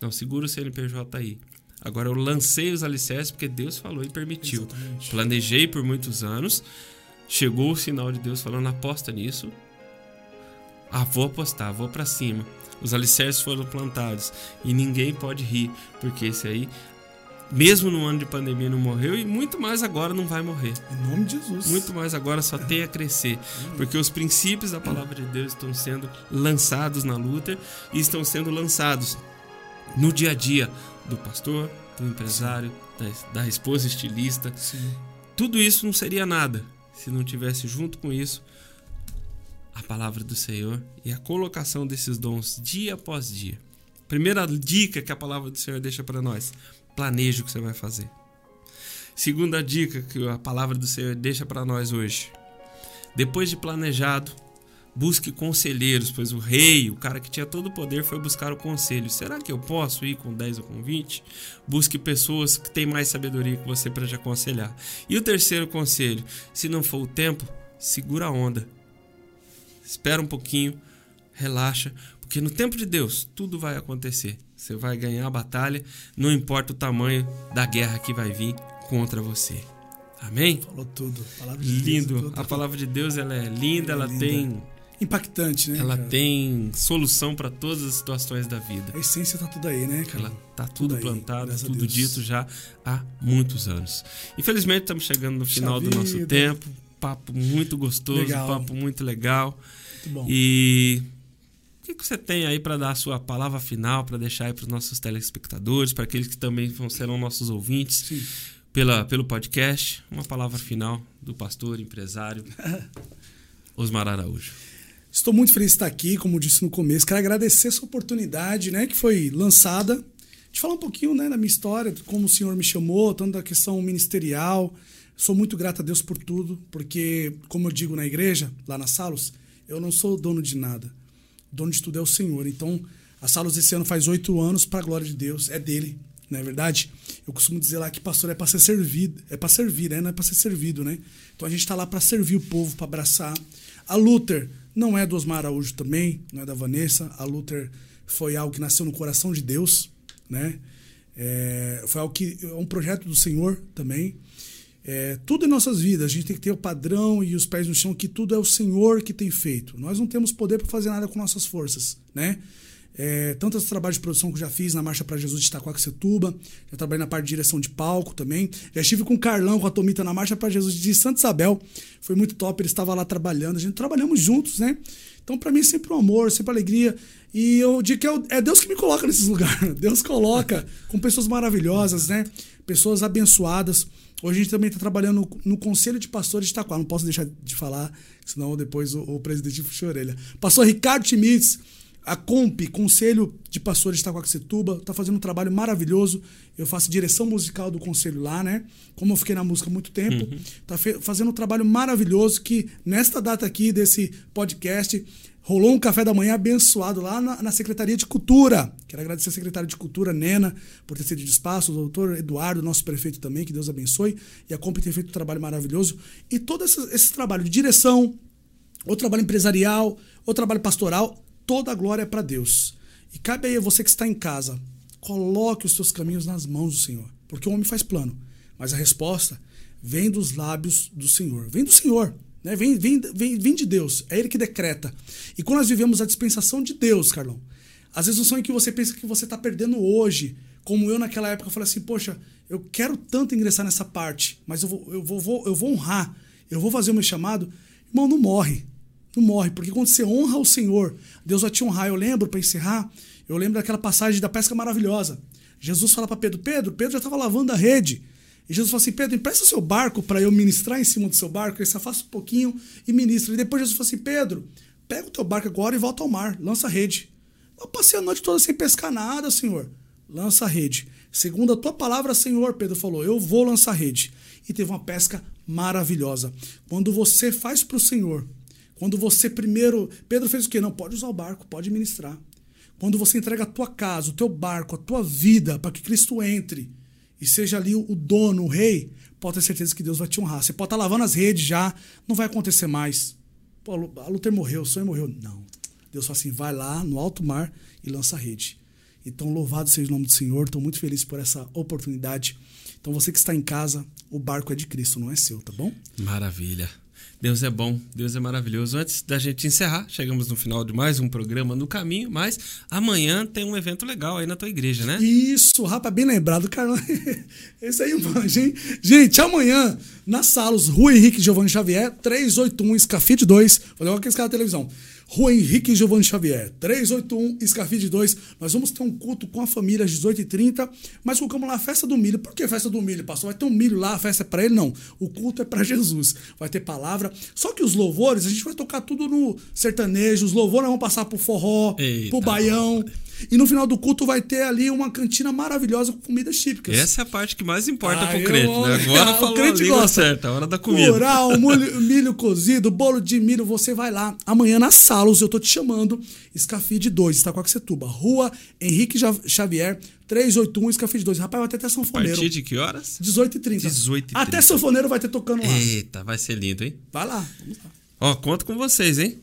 não, segura o CNPJ aí. Agora eu lancei os alicerces porque Deus falou e permitiu. Exatamente. Planejei por muitos anos, chegou o sinal de Deus falando: aposta nisso. Ah, vou apostar, vou pra cima. Os alicerces foram plantados e ninguém pode rir, porque esse aí, mesmo no ano de pandemia, não morreu e muito mais agora não vai morrer. Em nome de Jesus. Muito mais agora só tem a crescer, porque os princípios da palavra de Deus estão sendo lançados na luta e estão sendo lançados no dia a dia do pastor, do empresário, da, da esposa estilista. Sim. Tudo isso não seria nada se não tivesse junto com isso a palavra do Senhor e a colocação desses dons dia após dia. Primeira dica que a palavra do Senhor deixa para nós: planeje o que você vai fazer. Segunda dica que a palavra do Senhor deixa para nós hoje: depois de planejado, busque conselheiros, pois o rei, o cara que tinha todo o poder, foi buscar o conselho. Será que eu posso ir com 10 ou com 20? Busque pessoas que têm mais sabedoria que você para te aconselhar. E o terceiro conselho: se não for o tempo, segura a onda. Espera um pouquinho, relaxa, porque no tempo de Deus tudo vai acontecer. Você vai ganhar a batalha, não importa o tamanho da guerra que vai vir contra você. Amém? Falou tudo. A palavra de Lindo. Deus, tudo. A palavra de Deus ela é linda, ela linda. tem Impactante, né? ela cara? tem solução para todas as situações da vida. A essência tá tudo aí, né, cara? Ela tá tudo, aí, plantado, tudo dito já há muitos anos. Infelizmente estamos chegando no final do nosso vida. tempo. Papo muito gostoso, Legal. papo muito legal. Muito bom. E que, que você tem aí para dar a sua palavra final, para deixar aí para os nossos telespectadores, para aqueles que também vão, serão nossos ouvintes Sim. pela, pelo podcast? Uma palavra final do pastor, empresário Osmar Araújo. Estou muito feliz de estar aqui, como disse no começo. Quero agradecer essa oportunidade, né, que foi lançada, de falar um pouquinho, né, da minha história, de como o Senhor me chamou, tanto da questão ministerial. Sou muito grato a Deus por tudo, porque, como eu digo na igreja, lá na Salos, eu não sou dono de nada. Dono de tudo é o Senhor. Então, a Salos esse ano faz oito anos, para a glória de Deus, é dele, não é verdade? Eu costumo dizer lá que pastor é para ser servido, é para servir, né? não é para ser servido, né? Então a gente está lá para servir o povo, para abraçar. A Luther não é do Osmar Araújo também, não é da Vanessa. A Luther foi algo que nasceu no coração de Deus, né? É, foi algo que é um projeto do Senhor também. É, tudo em nossas vidas, a gente tem que ter o padrão e os pés no chão, que tudo é o Senhor que tem feito. Nós não temos poder para fazer nada com nossas forças, né? É, tantos trabalhos de produção que eu já fiz na Marcha para Jesus de Itacoaxetuba, já trabalhei na parte de direção de palco também. Já estive com o Carlão, com a Tomita na Marcha para Jesus de Santa Isabel. Foi muito top, ele estava lá trabalhando, a gente trabalhamos juntos, né? Então, para mim, é sempre um amor, sempre alegria. E eu digo que é é Deus que me coloca nesses lugares. Deus coloca com pessoas maravilhosas, né? Pessoas abençoadas. Hoje a gente também está trabalhando no Conselho de Pastores de Itaquá. Não posso deixar de falar, senão depois o, o presidente puxa a orelha. Pastor Ricardo Schmitz, a COMP, Conselho de Pastores de Itacoaxetuba, está fazendo um trabalho maravilhoso. Eu faço direção musical do conselho lá, né? Como eu fiquei na música há muito tempo, está fazendo um trabalho maravilhoso que nesta data aqui desse podcast rolou um café da manhã abençoado lá na, na Secretaria de Cultura. Quero agradecer a Secretaria de Cultura, Nena, por ter cedido espaço, o doutor Eduardo, nosso prefeito também, que Deus abençoe, e a COMP tem feito um trabalho maravilhoso. E todo esse, esse trabalho de direção, ou trabalho empresarial, ou trabalho pastoral, toda a glória é para Deus. E cabe aí você que está em casa, coloque os seus caminhos nas mãos do Senhor, porque o homem faz plano, mas a resposta vem dos lábios do Senhor, vem do Senhor, né? vem, vem, vem, vem de Deus, é Ele que decreta. E quando nós vivemos a dispensação de Deus, Carlão, às vezes são em que você pensa que você está perdendo hoje, como eu naquela época falei assim, poxa, eu quero tanto ingressar nessa parte, mas eu vou, eu vou, vou- eu vou honrar, eu vou fazer o meu chamado, irmão, não morre. Não morre, porque quando você honra o Senhor, Deus vai te honrar. Eu lembro, para encerrar, eu lembro daquela passagem da pesca maravilhosa. Jesus fala para Pedro: Pedro, Pedro já estava lavando a rede. E Jesus fala assim: Pedro, empresta seu barco para eu ministrar em cima do seu barco. Ele se afasta um pouquinho e ministra. E depois Jesus fala assim: Pedro, pega o teu barco agora e volta ao mar, lança a rede. Eu passei a noite toda sem pescar nada, Senhor. Lança a rede. Segundo a tua palavra, Senhor, Pedro falou: Eu vou lançar a rede. E teve uma pesca maravilhosa. Quando você faz para o Senhor, quando você primeiro. Pedro fez o quê? Não, pode usar o barco, pode ministrar. Quando você entrega a tua casa, o teu barco, a tua vida para que Cristo entre e seja ali o dono, o rei, pode ter certeza que Deus vai te honrar. Você pode estar lavando as redes já, não vai acontecer mais. Pô, a Luther morreu, o sonho morreu. Não. Deus fala assim: vai lá no alto mar e lança a rede. Então, louvado seja o nome do Senhor. Estou muito feliz por essa oportunidade. Então, você que está em casa, o barco é de Cristo, não é seu, tá bom? Maravilha. Deus é bom, Deus é maravilhoso. Antes da gente encerrar, chegamos no final de mais um programa no caminho, mas amanhã tem um evento legal aí na tua igreja, né? Isso, rapaz, bem lembrado, Carlão. Esse aí manja, hein? Gente, amanhã, na Salos, Rua Henrique Giovanni Xavier, 381 Escafite 2. Vou levar aqueles caras da televisão. Rua Henrique Giovanni Xavier, 381 Escafide 2. Nós vamos ter um culto com a família às 18h30, mas colocamos lá a festa do milho. Por que festa do milho, pastor? Vai ter um milho lá, a festa é para ele? Não. O culto é para Jesus. Vai ter palavra. Só que os louvores, a gente vai tocar tudo no sertanejo. Os louvores vão passar pro forró, Eita. pro baião. E no final do culto vai ter ali uma cantina maravilhosa com comidas típicas. Essa é a parte que mais importa Ah, pro eu crente, amo. né? Agora o falou a crente língua gosta. certa, a hora da comida. Curau, milho, milho cozido, bolo de milho, você vai lá. Amanhã na Salos, eu tô te chamando. Escafide 2, Itacoaxetuba. Rua Henrique Xavier, 381 Escafide 2. Rapaz, vai ter até A sanfoneiro. partir de que horas? 18h30. 18h30. Até sanfoneiro vai ter tocando lá. Eita, vai ser lindo, hein? Vai lá. Vamos lá. Ó, conto com vocês, hein?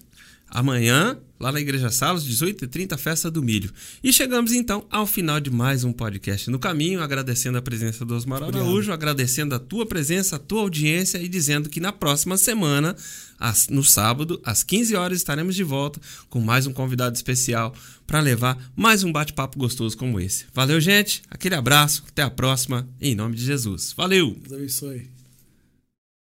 Amanhã, lá na Igreja Salos, 18h30, Festa do Milho. E chegamos então ao final de mais um podcast no caminho, agradecendo a presença do Osmar Araújo, agradecendo a tua presença, a tua audiência e dizendo que na próxima semana, no sábado, às 15 horas, estaremos de volta com mais um convidado especial para levar mais um bate-papo gostoso como esse. Valeu, gente. Aquele abraço. Até a próxima. Em nome de Jesus. Valeu! Deus abençoe.